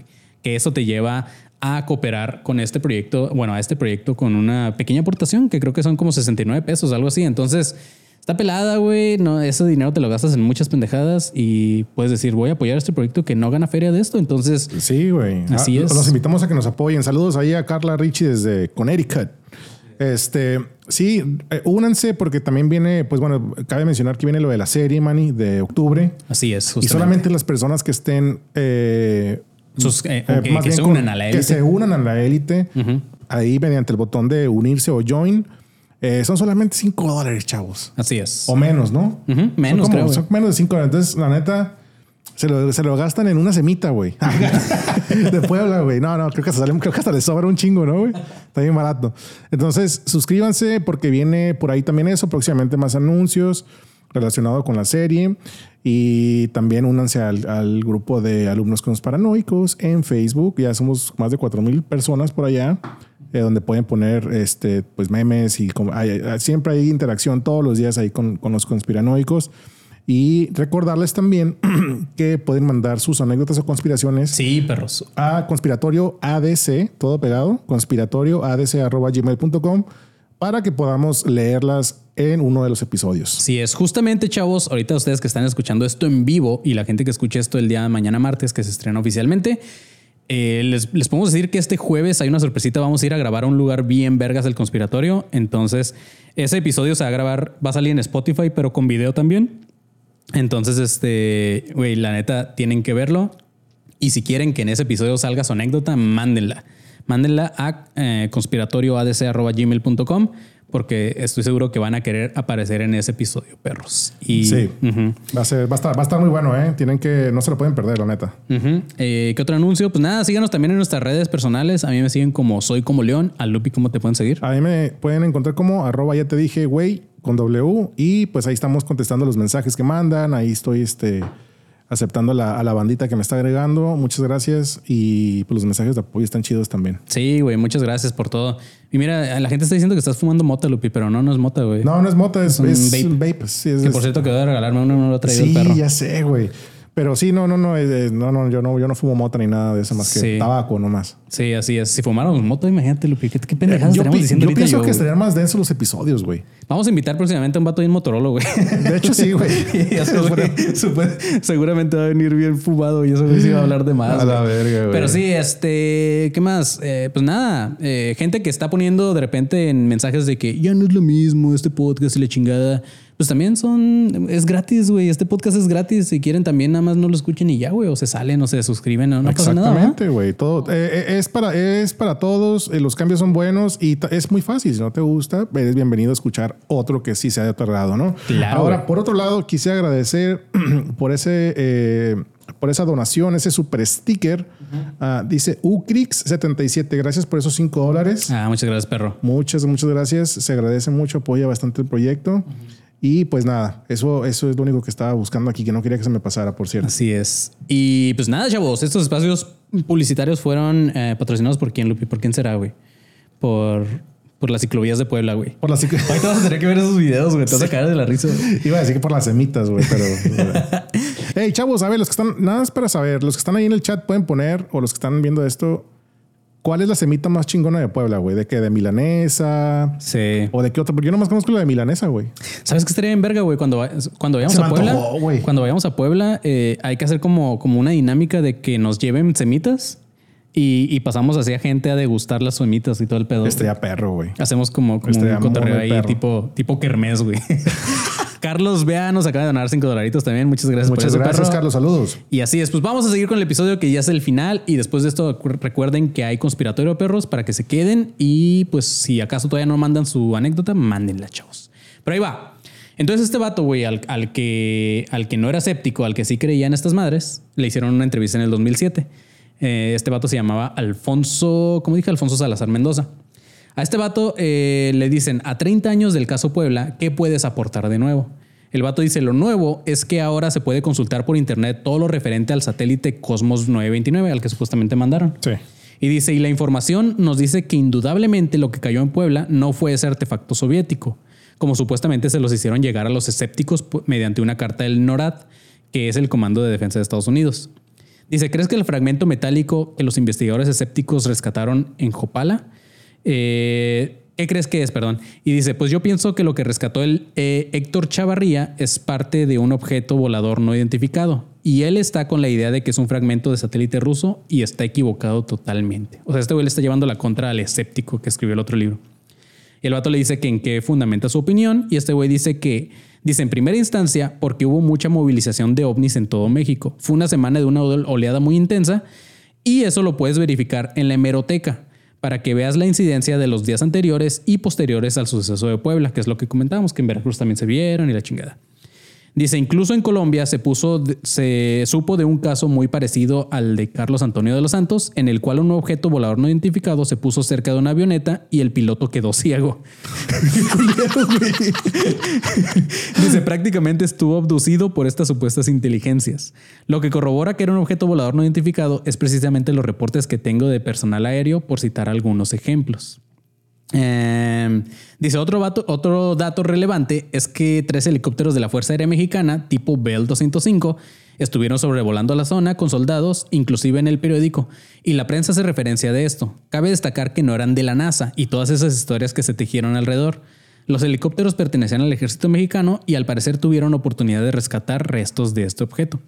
Que eso te lleva a cooperar con este proyecto, bueno, a este proyecto con una pequeña aportación que creo que son como 69 pesos, algo así. Entonces, está pelada, güey. No, ese dinero te lo gastas en muchas pendejadas y puedes decir, voy a apoyar este proyecto que no gana feria de esto. Entonces, Sí, güey. Así Ah, es. Los invitamos a que nos apoyen. Saludos ahí a Carla Richie desde Connecticut. Este, sí, eh, únanse porque también viene, pues bueno, cabe mencionar que viene lo de la serie, Manny, de octubre. así es. Y solamente las personas que estén eh, Sus- eh, eh, que, más que bien se con- unan a la Que élite. se unan a la élite. Ahí mediante el botón de unirse o join. Son solamente 5 dólares, chavos. Así es. O menos, ¿no? Son menos, como- creo, güey. Son menos de 5 dólares. Entonces, la neta, se lo, se lo gastan en una semita, güey. de Puebla, güey. No, no, creo que, hasta creo que hasta les sobra un chingo, ¿no, güey? Está bien barato. Entonces, suscríbanse porque viene por ahí también eso. Próximamente más anuncios relacionados con la serie. Y también únanse al, al grupo de alumnos con los paranoicos en Facebook. Ya somos más de 4 mil personas por allá. eh, donde pueden poner este, pues memes y hay- hay- siempre hay interacción todos los días ahí con, con los conspiranoicos. Y recordarles también que pueden mandar sus anécdotas o conspiraciones Sí, perros. a conspiratorio ADC, todo pegado, conspiratorio gmail.com para que podamos leerlas en uno de los episodios. Sí, es justamente, chavos, ahorita ustedes que están escuchando esto en vivo y la gente que escuche esto el día de mañana martes, que se estrena oficialmente, eh, les, les podemos decir que este jueves hay una sorpresita, vamos a ir a grabar a un lugar bien vergas del conspiratorio, entonces ese episodio se va a grabar, va a salir en Spotify, pero con video también. Entonces, este, güey, la neta, tienen que verlo. Y si quieren que en ese episodio salga su anécdota, mándenla. Mándenla a eh, conspiratorioadc.gmail.com porque estoy seguro que van a querer aparecer en ese episodio, perros. Y, Sí, va, a ser, va, a estar, va a estar muy bueno, ¿eh? Tienen que, no se lo pueden perder, la neta. Eh, ¿Qué otro anuncio? Pues nada, síganos también en nuestras redes personales. A mí me siguen como Soy Como León. A Lupi, ¿cómo te pueden seguir? A mí me pueden encontrar como arroba ya te dije, güey, con W. Y pues ahí estamos contestando los mensajes que mandan. Ahí estoy este, aceptando a la, a la bandita que me está agregando. Muchas gracias. Y pues, los mensajes de apoyo están chidos también. Sí, güey, muchas gracias por todo. Y mira, la gente está diciendo que estás fumando mota, Lupi, pero no, no es mota, güey. No, no es mota, es, un es vape. vape. Sí, es, Que por cierto quedó de regalarme uno, no lo ha traído sí, el perro. ya sé, güey. Pero sí, no, no, no, eh, no, no, yo no, yo no fumo mota ni nada de eso más que Sí. tabaco nomás. Sí, así es. Si fumáramos mota, imagínate, Lupi, qué, qué pendejadas yo estaríamos diciendo yo ahorita pienso yo, que estarían más densos los episodios, güey. Vamos a invitar próximamente a un vato bien Motorola, güey. De hecho, sí, güey. Seguramente va a venir bien fumado y eso sí va a hablar de más. A la verga, güey. Pero sí, este, ¿qué más? Eh, pues nada, eh, gente que está poniendo de repente en mensajes de que ya no es lo mismo este podcast y la chingada. Pues también son, es gratis, güey. Este podcast es gratis. Si quieren también nada más no lo escuchen y ya, güey. O se salen o se suscriben. No, no pasa nada. ¿verdad? Exactamente, güey. Todo eh, eh, es para es para todos. eh, los cambios son buenos y es muy fácil. Si no te gusta, eres bienvenido a escuchar otro que sí sea de tu agrado, ¿no? Claro, Ahora, por otro lado, quisiera agradecer por ese eh, por esa donación, ese super sticker. Ah, dice Ucrix77. Gracias por esos 5 dólares. Ah, muchas gracias, perro. Muchas, muchas gracias. Se agradece mucho, apoya bastante el proyecto. Y pues nada, eso, eso es lo único que estaba buscando aquí, que no quería que se me pasara, por cierto. Así es. Y pues nada, chavos, estos espacios publicitarios fueron eh, patrocinados por quién, Lupi? ¿Por quién será, güey? Por, por las ciclovías de Puebla, güey. Por las Ahorita vas a tener que ver esos videos, güey. Te vas a caer de la risa. güey. Iba a decir que por las semitas, güey, pero. hey, chavos, a ver, los que están, nada más para saber, los que están ahí en el chat pueden poner, o los que están viendo esto, ¿cuál es la semita más chingona de Puebla, güey? ¿De qué? ¿De milanesa? Sí. ¿O de qué otra? Porque yo nomás conozco la de milanesa, güey. ¿Sabes qué estaría en verga, güey? Cuando, cuando vayamos a Puebla, antojó, cuando vayamos a Puebla, eh, hay que hacer como, como una dinámica de que nos lleven semitas y, y pasamos así a gente a degustar las semitas y todo el pedo. Estaría perro, güey. Hacemos como, como un cotorreo ahí, perro. tipo, tipo kermés, güey. Carlos Bea nos acaba de donar cinco dolaritos también. Muchas gracias por Muchas gracias. Carlos. Saludos. Y así es, pues vamos a seguir con el episodio que ya es el final y después de esto recuerden que hay conspiratorio perros para que se queden y pues si acaso todavía no mandan su anécdota, mándenla, chavos. Pero ahí va. Entonces este vato, güey, al, al que, al que no era escéptico, al que sí creía en estas madres, le hicieron una entrevista en el 2007. Eh, este vato se llamaba Alfonso, ¿cómo dije? Alfonso Salazar Mendoza. A este vato eh, le dicen, a 30 años del caso Puebla, ¿qué puedes aportar de nuevo? El vato dice, lo nuevo es que ahora se puede consultar por internet todo lo referente al satélite Cosmos 929, al que supuestamente mandaron. Sí. Y dice, y la información nos dice que indudablemente lo que cayó en Puebla no fue ese artefacto soviético, como supuestamente se los hicieron llegar a los escépticos mediante una carta del NORAD, que es el Comando de Defensa de Estados Unidos. Dice, ¿crees que el fragmento metálico que los investigadores escépticos rescataron en Jopala? Eh, ¿Qué crees que es? Perdón. Y dice, pues yo pienso que lo que rescató el eh, Héctor Chavarría es parte de un objeto volador no identificado. Y él está con la idea de que es un fragmento de satélite ruso y está equivocado totalmente. O sea, este güey le está llevando la contra al escéptico que escribió el otro libro. El vato le dice que en qué fundamenta su opinión. Y este güey dice que, dice en primera instancia, porque hubo mucha movilización de ovnis en todo México. Fue una semana de una oleada muy intensa y eso lo puedes verificar en la hemeroteca para que veas la incidencia de los días anteriores y posteriores al suceso de Puebla, que es lo que comentábamos, que en Veracruz también se vieron y la chingada. Dice, incluso en Colombia se puso, se supo de un caso muy parecido al de Carlos Antonio de los Santos, en el cual un objeto volador no identificado se puso cerca de una avioneta y el piloto quedó ciego. Dice, prácticamente estuvo abducido por estas supuestas inteligencias. Lo que corrobora que era un objeto volador no identificado es precisamente los reportes que tengo de personal aéreo, por citar algunos ejemplos. Eh, dice otro, otro dato relevante es que tres helicópteros de la Fuerza Aérea Mexicana tipo Bell 205 estuvieron sobrevolando la zona con soldados, inclusive en el periódico, y la prensa hace referencia de esto. Cabe destacar que no eran de la NASA y todas esas historias que se tejieron alrededor. Los helicópteros pertenecían al ejército mexicano y al parecer tuvieron oportunidad de rescatar restos de este objeto.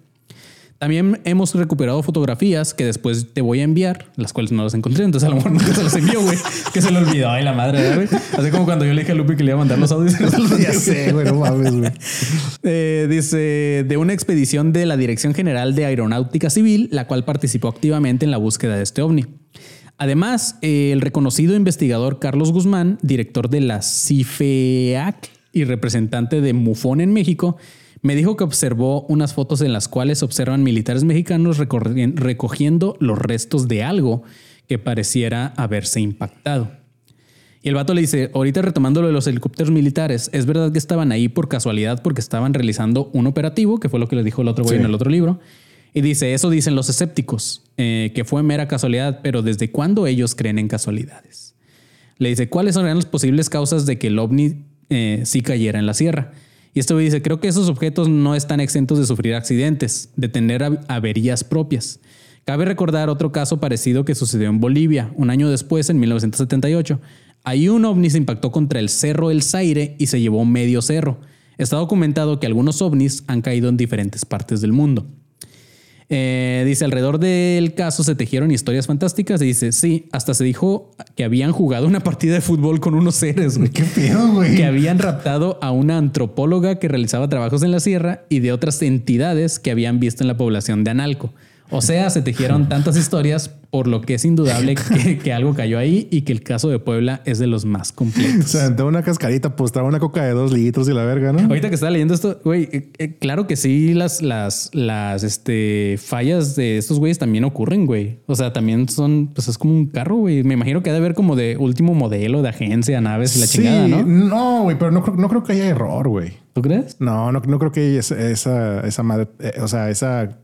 También hemos recuperado fotografías que después te voy a enviar, las cuales no las encontré, entonces a lo mejor nunca se las envió, güey. Que se le olvidó, ay la madre, ¿verdad, güey. Así como cuando yo le dije a Lupi que le iba a mandar los audios. y no se los Ya sé, güey, no mames, güey. Eh, dice, de una expedición de la Dirección General de Aeronáutica Civil, la cual participó activamente en la búsqueda de este ovni. Además, eh, el reconocido investigador Carlos Guzmán, director de la CIFEAC y representante de MUFON en México, me dijo que observó unas fotos en las cuales observan militares mexicanos recogiendo los restos de algo que pareciera haberse impactado. Y el vato le dice, ahorita retomando lo de los helicópteros militares, es verdad que estaban ahí por casualidad porque estaban realizando un operativo, que fue lo que le dijo el otro güey Sí. en el otro libro. Y dice, eso dicen los escépticos, eh, que fue mera casualidad, pero ¿desde cuándo ellos creen en casualidades? Le dice, ¿cuáles son las posibles causas de que el ovni eh, sí cayera en la sierra? Y güey dice, creo que esos objetos no están exentos de sufrir accidentes, de tener av- averías propias. Cabe recordar otro caso parecido que sucedió en Bolivia, un año después, en 1978. Ahí un ovni se impactó contra el cerro El Zaire y se llevó medio cerro. Está documentado que algunos ovnis han caído en diferentes partes del mundo. Eh, dice, alrededor del caso se tejieron historias fantásticas y dice, sí, hasta se dijo que habían jugado una partida de fútbol con unos seres, güey. ¿Qué pedo, güey? Que habían raptado a una antropóloga que realizaba trabajos en la sierra y de otras entidades que habían visto en la población de Analco. O sea, se tejieron tantas historias, por lo que es indudable que, que algo cayó ahí y que el caso de Puebla es de los más O completos. sea, de una cascarita, pues trae una coca de dos litros y la verga, ¿no? Ahorita que estaba leyendo esto, güey, eh, eh, claro que sí, las, las, las este, fallas de estos güeyes también ocurren, güey. O sea, también son, pues es como un carro, güey. Me imagino que ha de haber como de último modelo de agencia, naves y la Sí, chingada, ¿no? No, güey, pero no, no creo que haya error, güey. ¿Tú crees? No, no, no creo que esa, esa, madre, eh, o sea, esa,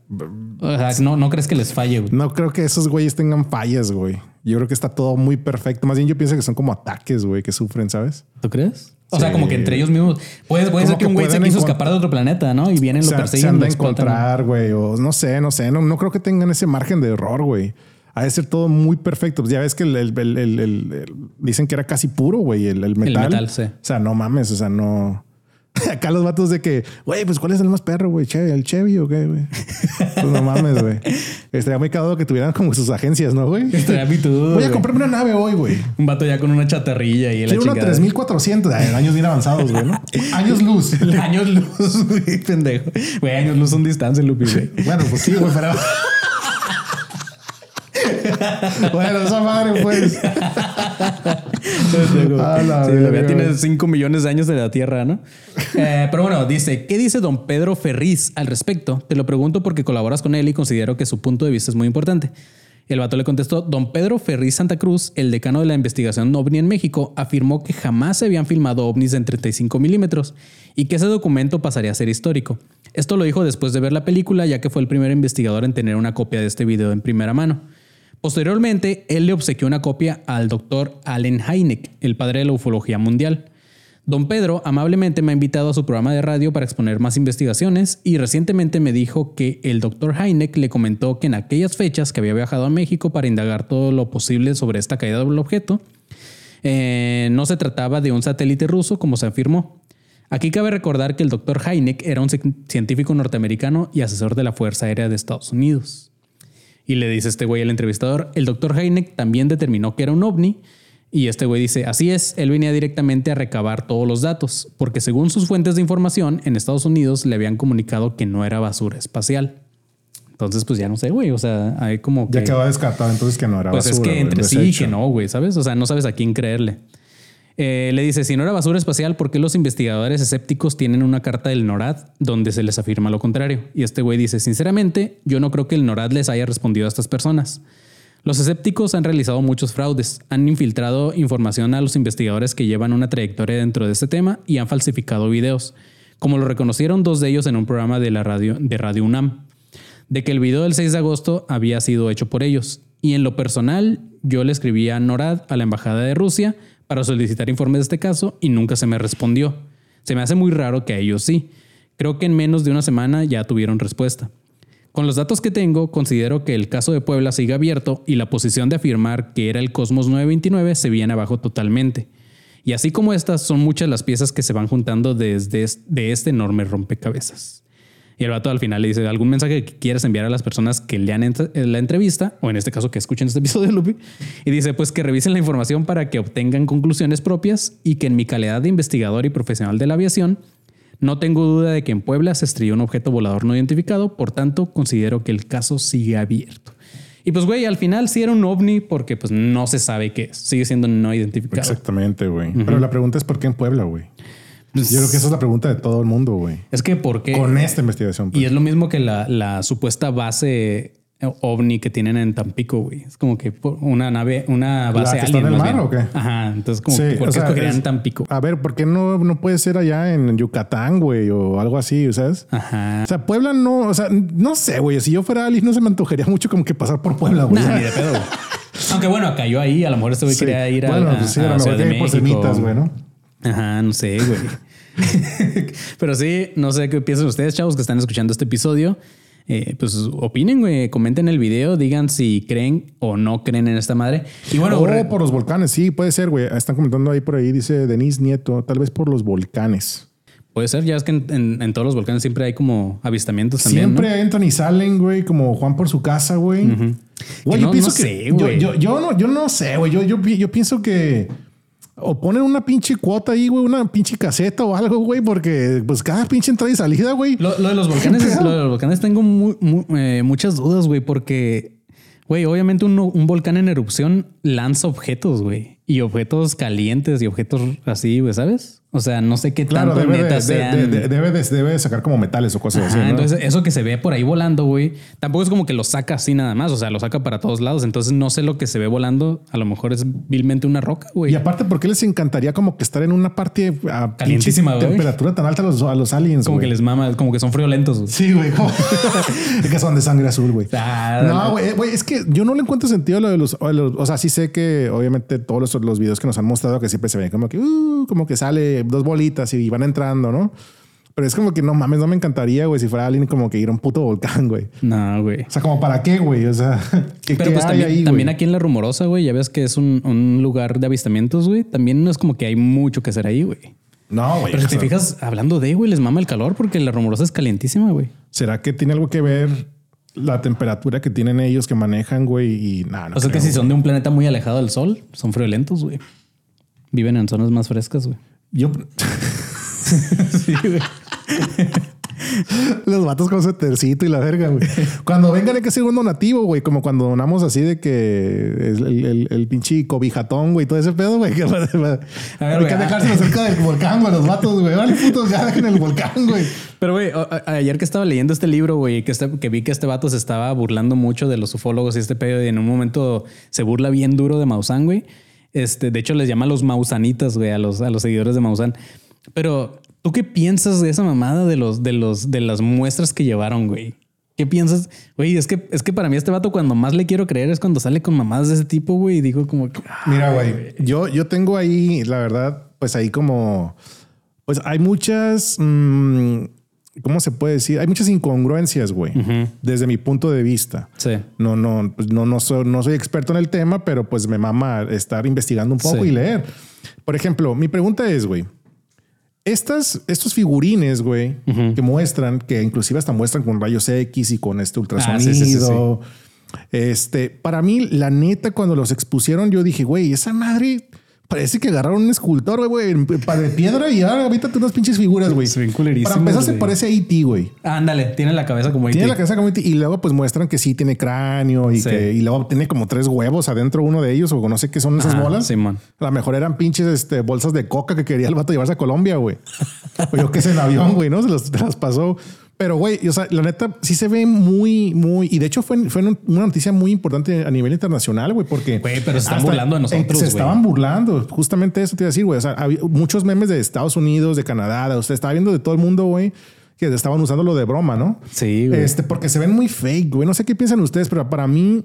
O sea, no, no crees que les falle, güey. no creo que esos güeyes tengan fallas, güey. Yo creo que está todo muy perfecto. Más bien yo pienso que son como ataques, güey, que sufren, ¿sabes? ¿Tú crees? O Sí. sea, como que entre ellos mismos. Puede, puede ser que que un güey se pueden quiso escapar de otro planeta, ¿no? Y vienen, lo se, persiguen. se han de encontrar, güey, o no sé, no sé. No, no creo que tengan ese margen de error, güey. Ha de ser todo muy perfecto. Pues ya ves que el, el- el- el- el- el- dicen que era casi puro, güey, el, el metal. metal, sí. O sea, no mames, o sea, no. Acá los vatos de que, güey, pues ¿cuál es el más perro, güey? Che- ¿El Chevy o qué, güey? Pues no mames, güey. Estaría muy cagado que tuvieran como sus agencias, ¿no, güey? Estaría pitudo, Voy a comprarme una nave hoy, güey. Un vato ya con una chatarrilla y la Quiero una chingada. 3400. Ay, años bien avanzados, güey, ¿no? Años luz. Años luz, güey, pendejo. Güey, años luz son distancia, Lupi, güey. Bueno, pues sí, güey, pero. bueno, esa madre, pues. Sí, tiene güey. 5 millones de años de la Tierra, ¿no? Eh, pero bueno, dice, ¿qué dice don Pedro Ferriz al respecto? Te lo pregunto porque colaboras con él y considero que su punto de vista es muy importante. El vato le contestó, don Pedro Ferriz Santa Cruz, el decano de la investigación ovni en México, afirmó que jamás se habían filmado ovnis en 35 milímetros y que ese documento pasaría a ser histórico. Esto lo dijo después de ver la película, ya que fue el primer investigador en tener una copia de este video en primera mano. Posteriormente, él le obsequió una copia al doctor Allen Hynek, el padre de la ufología mundial. Don Pedro amablemente me ha invitado a su programa de radio para exponer más investigaciones y recientemente me dijo que el doctor Hynek le comentó que en aquellas fechas que había viajado a México para indagar todo lo posible sobre esta caída del objeto, eh, no se trataba de un satélite ruso como se afirmó. Aquí cabe recordar que el doctor Hynek era un ci- científico norteamericano y asesor de la Fuerza Aérea de Estados Unidos. Y le dice este güey al entrevistador, el doctor Heineck también determinó que era un ovni. Y este güey dice, así es, él venía directamente a recabar todos los datos, porque según sus fuentes de información, en Estados Unidos le habían comunicado que no era basura espacial. Entonces, pues ya no sé, güey, o sea, hay como que... Ya quedó descartado entonces que no era Pues es basura, que güey, entre sí desecho. que no, güey, ¿sabes? O sea, no sabes a quién creerle. Eh, le dice, si no era basura espacial, ¿por qué los investigadores escépticos tienen una carta del NORAD donde se les afirma lo contrario? Y este güey dice, sinceramente, yo no creo que el NORAD les haya respondido a estas personas. Los escépticos han realizado muchos fraudes, han infiltrado información a los investigadores que llevan una trayectoria dentro de este tema y han falsificado videos, como lo reconocieron dos de ellos en un programa de la radio de Radio UNAM de que el video del 6 de agosto había sido hecho por ellos. Y en lo personal, yo le escribí a NORAD, a la Embajada de Rusia, para solicitar informes de este caso y nunca se me respondió. Se me hace muy raro que a ellos sí. Creo que en menos de una semana ya tuvieron respuesta. Con los datos que tengo, considero que el caso de Puebla sigue abierto y la posición de afirmar que era el Cosmos 929 se viene abajo totalmente. Y así como estas, son muchas las piezas que se van juntando desde es- de este enorme rompecabezas. Y el vato al final le dice algún mensaje que quieras enviar a las personas que lean ent- la entrevista, o en este caso que escuchen este episodio, Lupi. Y dice pues que revisen la información para que obtengan conclusiones propias y que en mi calidad de investigador y profesional de la aviación, no tengo duda de que en Puebla se estrelló un objeto volador no identificado, por tanto considero que el caso sigue abierto. Y pues güey, al final sí era un ovni porque pues no se sabe qué es, sigue siendo no identificado. Exactamente, güey. Pero la pregunta es por qué en Puebla, güey. Yo creo que esa es la pregunta de todo el mundo, güey. es que por qué... Con esta investigación. pues. Y es lo mismo que la, la supuesta base ovni que tienen en Tampico, güey. Es como que una nave, una base que está alien. en el mar, bien. o qué? Ajá. Entonces, como, Sí, que, ¿por qué escogerían es- Tampico? A ver, ¿por qué no, no puede ser allá en Yucatán, güey? O algo así, ¿sabes? Ajá. O sea, Puebla no, o sea, no sé, güey. Si yo fuera Ali, no se me antojaría mucho como que pasar por Puebla, güey. Nah, ni de pedo, güey. Aunque bueno, cayó ahí. A lo mejor este güey Sí. quería ir a, Bueno, a- pues sí, a a Ciudad de ir por México. semitas, güey, ¿no? Ajá, no sé, güey. Pero sí, no sé qué piensan ustedes, chavos, que están escuchando este episodio. Eh, pues opinen, güey, comenten el video, digan si creen o no creen en esta madre. Y bueno, o re- por los volcanes, sí, puede ser, güey. Están comentando ahí por ahí, dice Denise Nieto, tal vez por los volcanes. puede ser, ya es que en, en- en todos los volcanes siempre hay como avistamientos también. Siempre ¿no? entran y salen, güey, como Juan por su casa, güey. Güey, yo no- pienso no que sé, yo, güey. yo, yo no, yo no sé, güey. Yo, yo, pi- yo pienso que o ponen una pinche cuota ahí, güey, una pinche caseta o algo, güey, porque pues cada pinche entrada y salida, güey. Lo, de los volcanes, lo de los volcanes tengo eh, muchas dudas, güey, porque, güey, obviamente un, un volcán en erupción lanza objetos, güey, y objetos calientes y objetos así, güey, ¿sabes? O sea, no sé qué Claro, tanto debe de, neta de- sean. de- de- debe, de, debe de sacar como metales o cosas Ajá, así. ¿no? entonces eso que se ve por ahí volando, güey, tampoco es como que lo saca así nada más, o sea, lo saca para todos lados, entonces no sé lo que se ve volando, a lo mejor es vilmente una roca, güey. y aparte, ¿por qué les encantaría como que estar en una parte a Calientísima, temperatura tan alta a los, a los aliens? Como que les mama, como que son friolentos. Sí, güey. que son de sangre azul, güey. Ah, No, güey, güey, es que yo no le encuentro sentido a lo de los, a los- O sea, sí sé que obviamente todos los, los videos que nos han mostrado que siempre se ven como que, uh, como que sale dos bolitas y van entrando, ¿no? Pero es como que no mames, no me encantaría, güey, si fuera alguien como que ir a un puto volcán, güey. No, güey. O sea, como para qué, güey. O sea, ¿qué, Pero qué pues hay también, ahí, también aquí en La Rumorosa, güey, ya ves que es un, un lugar de avistamientos, güey. También no es como que hay mucho que hacer ahí, güey. No, güey. Pero si te fijas, hablando de, güey, les mama el calor porque La Rumorosa es calientísima, güey. ¿Será que tiene algo que ver la temperatura que tienen ellos que manejan, güey? Y nada, no o sea que si son de un planeta muy alejado del sol, son friolentos, güey. Viven en zonas más frescas, güey. Yo. Sí, güey. Los vatos con su tercito y la verga, güey. Cuando vengan hay que hacer un donativo, güey. Como cuando donamos así de que el, el, el, pinche cobijatón, güey. Todo ese pedo, güey. Que, A ver, hay que ah. dejárselo cerca del volcán, güey. Los vatos, güey. Vale, putos, ya dejen el volcán, güey. Pero, güey, ayer que estaba leyendo este libro, güey, que, este- que vi que este vato se estaba burlando mucho de los ufólogos y este pedo, y en un momento se burla bien duro de Maussan, güey. Este, de hecho, les llama los mausanitas, güey, a los, a los seguidores de Maussan. Pero, ¿tú qué piensas de esa mamada de los, de los, de las muestras que llevaron, güey? ¿Qué piensas? Güey, es que, es que para mí este vato cuando más le quiero creer es cuando sale con mamadas de ese tipo, güey, y digo como que... ah, Mira, güey. Yo, yo tengo ahí, la verdad, pues ahí como. Pues hay muchas. mm, ¿Cómo se puede decir? Hay muchas incongruencias, güey. Desde mi punto de vista. Sí. No, no, pues no, no, soy, no soy experto en el tema, pero pues me mama estar investigando un poco Sí. y leer. Por ejemplo, mi pregunta es, güey, estas, estos figurines, güey, que muestran, que inclusive hasta muestran con rayos X y con este ultrasonido. Ah, sí, sí. Este, para mí, la neta, cuando los expusieron, yo dije, güey, esa madre parece que agarraron un escultor, güey, en- pa- de piedra y ahora avítate unas pinches figuras, güey. Se ven Para empezar, se parece a E.T., güey. Ándale, tiene la cabeza como Tiene E.T.. la cabeza como E.T. y luego pues muestran que sí tiene cráneo y Sí. que y luego tiene como tres huevos adentro uno de ellos o no sé qué son esas Ajá, bolas. Simón. A lo mejor eran pinches este, bolsas de coca que quería el vato llevarse a Colombia, güey. o yo qué sé, en avión, güey, ¿no? Se las pasó. Pero, güey, o sea, la neta sí se ve muy, muy. Y de hecho fue, fue una noticia muy importante a nivel internacional, güey, porque. Güey, pero se están burlando de nosotros, Se estaban burlando. Justamente eso te iba a decir, güey. O sea, había muchos memes de Estados Unidos, de Canadá, de usted estaba viendo de todo el mundo, güey, que estaban usando lo de broma, ¿no? Sí, güey. Este, porque se ven muy fake, güey. No sé qué piensan ustedes, pero para mí,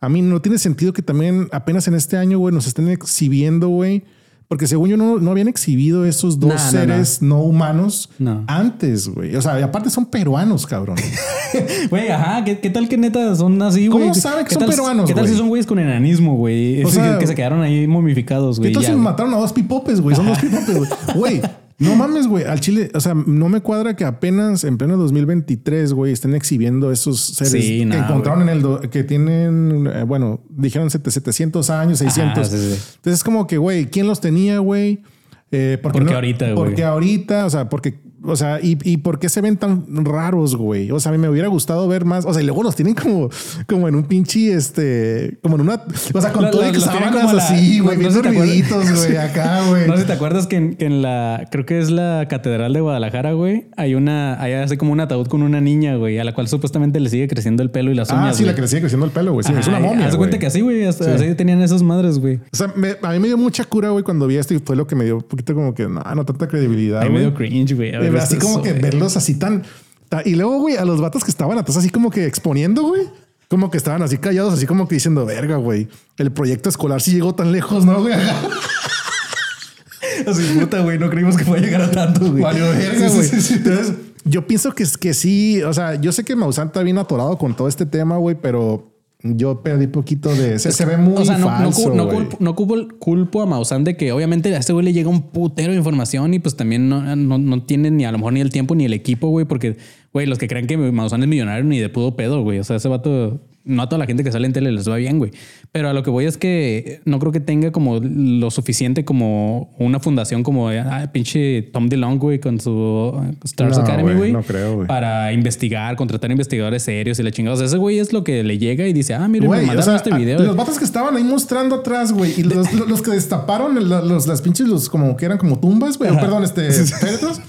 a mí no tiene sentido que también apenas en este año, güey, nos estén exhibiendo, güey. Porque según yo no, no habían exhibido esos dos No, no, seres no, humanos No. antes, güey. O sea, y aparte son peruanos, cabrón. Güey, ajá, ¿qué, qué tal que neta son así, güey? ¿Cómo saben que ¿Qué son tal- peruanos, ¿Qué tal si son güeyes con enanismo, güey? O sea, que, se quedaron ahí momificados, ¿Qué güey. tal ya, si güey. mataron a dos pipopes, güey? Son dos pipopes, güey. Güey, no mames, güey. Al Chile, o sea, no me cuadra que apenas en pleno 2023, güey, estén exhibiendo esos seres Sí, que encontraron en el, do- que tienen, eh, bueno, dijeron 700 años, 600. sí, sí. Entonces es como que, güey, ¿quién los tenía, güey? Eh, ¿Por qué no- ahorita, güey? Porque ahorita, o sea, porque o sea, ¿y, ¿y por qué se ven tan raros, güey? O sea, a mí me hubiera gustado ver más. O sea, y luego los tienen como, como en un pinche, este, como en una, o sea, con Lo- todo lo- y tienen sábanas así, güey, no bien dormiditos, güey, acá, güey. No sé si te acuerdas que en, que en la, creo que es la Catedral de Guadalajara, güey, hay una, hay así como un ataúd con una niña, güey, a la cual supuestamente le sigue creciendo el pelo y las Ah, uñas. sí, la güey. que le sigue creciendo el pelo, güey. Sí, es una momia. Haz cuenta que así, güey, hasta Sí. así tenían esas madres, güey. O sea, me- a mí me dio mucha cura, güey, cuando vi esto y fue lo que me dio un poquito como que, no, no tanta credibilidad. Me dio cringe, güey. Eh, Así como que verlos así tan, ta- Y luego, güey, a los vatos que estaban atrás así como que exponiendo, güey. Como que estaban así callados, así como que diciendo, verga, güey. El proyecto escolar sí llegó tan lejos, ¿no, güey? Así, puta, güey, no creímos que fuera a llegar a tanto, güey. Valió verga, Sí, güey. sí, sí, sí. Entonces, yo pienso que, es- que sí, o sea, yo sé que Maussan está bien atorado con todo este tema, güey, pero yo perdí poquito de... Se, se ve muy o sea, no, falso, no, no culpo, no culpo- culpo a Maussan de que obviamente a este güey le llega un putero de información y pues también no, no, no tiene ni a lo mejor ni el tiempo ni el equipo, güey, porque, güey, los que creen que Maussan es millonario ni de pudo pedo, güey. O sea, ese vato, no a toda la gente que sale en tele les va bien, güey. Pero a lo que voy es que no creo que tenga como lo suficiente como una fundación como ah, pinche Tom DeLonge, güey, con su uh, Stars No, Academy, güey, no creo, güey. Para investigar, contratar investigadores serios y la chingada. O sea, ese güey es lo que le llega y dice, ah, Güey, me o mandaron sea, este a- video. los vatos que estaban ahí mostrando atrás, güey, y los, los- los que destaparon los, las pinches, los como que eran como tumbas, güey, perdón, este, féretros,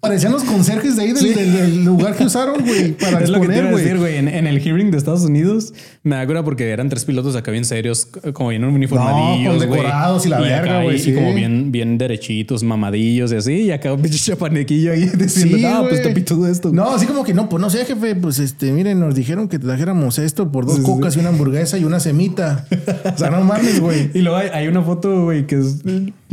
parecían los conserjes de ahí del, del- del lugar que usaron, güey, para es exponer, güey. En, en el hearing de Estados Unidos me da cura porque eran tres pilotos acá bien serios, como bien uniformadillos, No, güey. decorados y la verga, acá, güey, Y, sí. y como bien, bien derechitos, mamadillos y así. Y acá un pinche chapanequillo ahí diciendo, Sí, no, pues güey. está pitudo esto. No, así como que no, pues no sé, jefe, pues este, miren, nos dijeron que trajéramos esto por dos Sí, cocas y una hamburguesa y una semita. o sea, no mames, güey. Y luego hay, hay una foto, güey, que es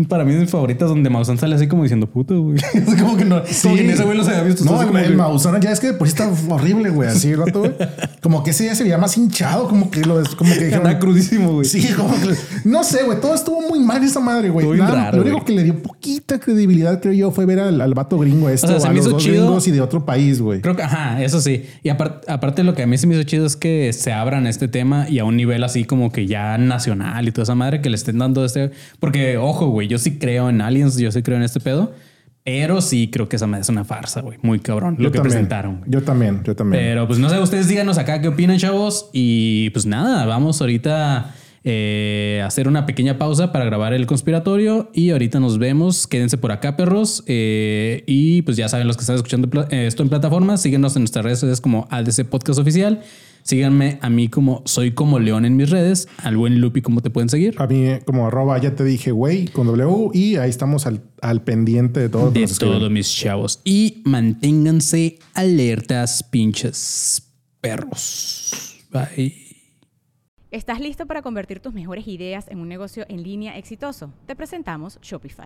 para mí de mis favoritas, donde Maussan sale así como diciendo puto, güey. Es como que no, como que ni ese güey los había visto. No, el, como el que- Maussan ya es que por sí está horrible, güey. Así el vato, güey. Como que ese día se veía más hinchado, como que lo como que Anda crudísimo, güey. Sí, como que no sé, güey. Todo estuvo muy mal esa madre, güey. Nada, raro, Lo único güey. que le dio poquita credibilidad, creo yo, fue ver al, al vato gringo este O sea, se a me los hizo dos chido. gringos y de otro país, güey. Creo que, ajá, eso sí. Y apar- aparte lo que a mí se me hizo chido es que se abran este tema y a un nivel así como que ya nacional y toda esa madre que le estén dando este... Porque, ojo, güey, yo sí creo en aliens, yo sí creo en este pedo, pero sí creo que esa es una farsa, güey. Muy cabrón lo que también. presentaron. güey. Yo también, yo también. Pero pues no sé, ustedes díganos acá qué opinan, chavos. Y pues nada, vamos ahorita eh, a hacer una pequeña pausa para grabar el conspiratorio. Y ahorita nos vemos. Quédense por acá, perros. Eh, y pues ya saben los que están escuchando eh, esto en plataformas. Síguenos en nuestras redes sociales como ADC Podcast Oficial. Síganme a mí como soy como León en mis redes. Al buen Lupi, ¿cómo te pueden seguir? A mí, como arroba, ya te dije, güey, con W. Y ahí estamos al, al pendiente de todo. de nos escriben. todo, mis chavos. Y manténganse alertas, pinches perros. Bye. ¿Estás listo para convertir tus mejores ideas en un negocio en línea exitoso? Te presentamos Shopify.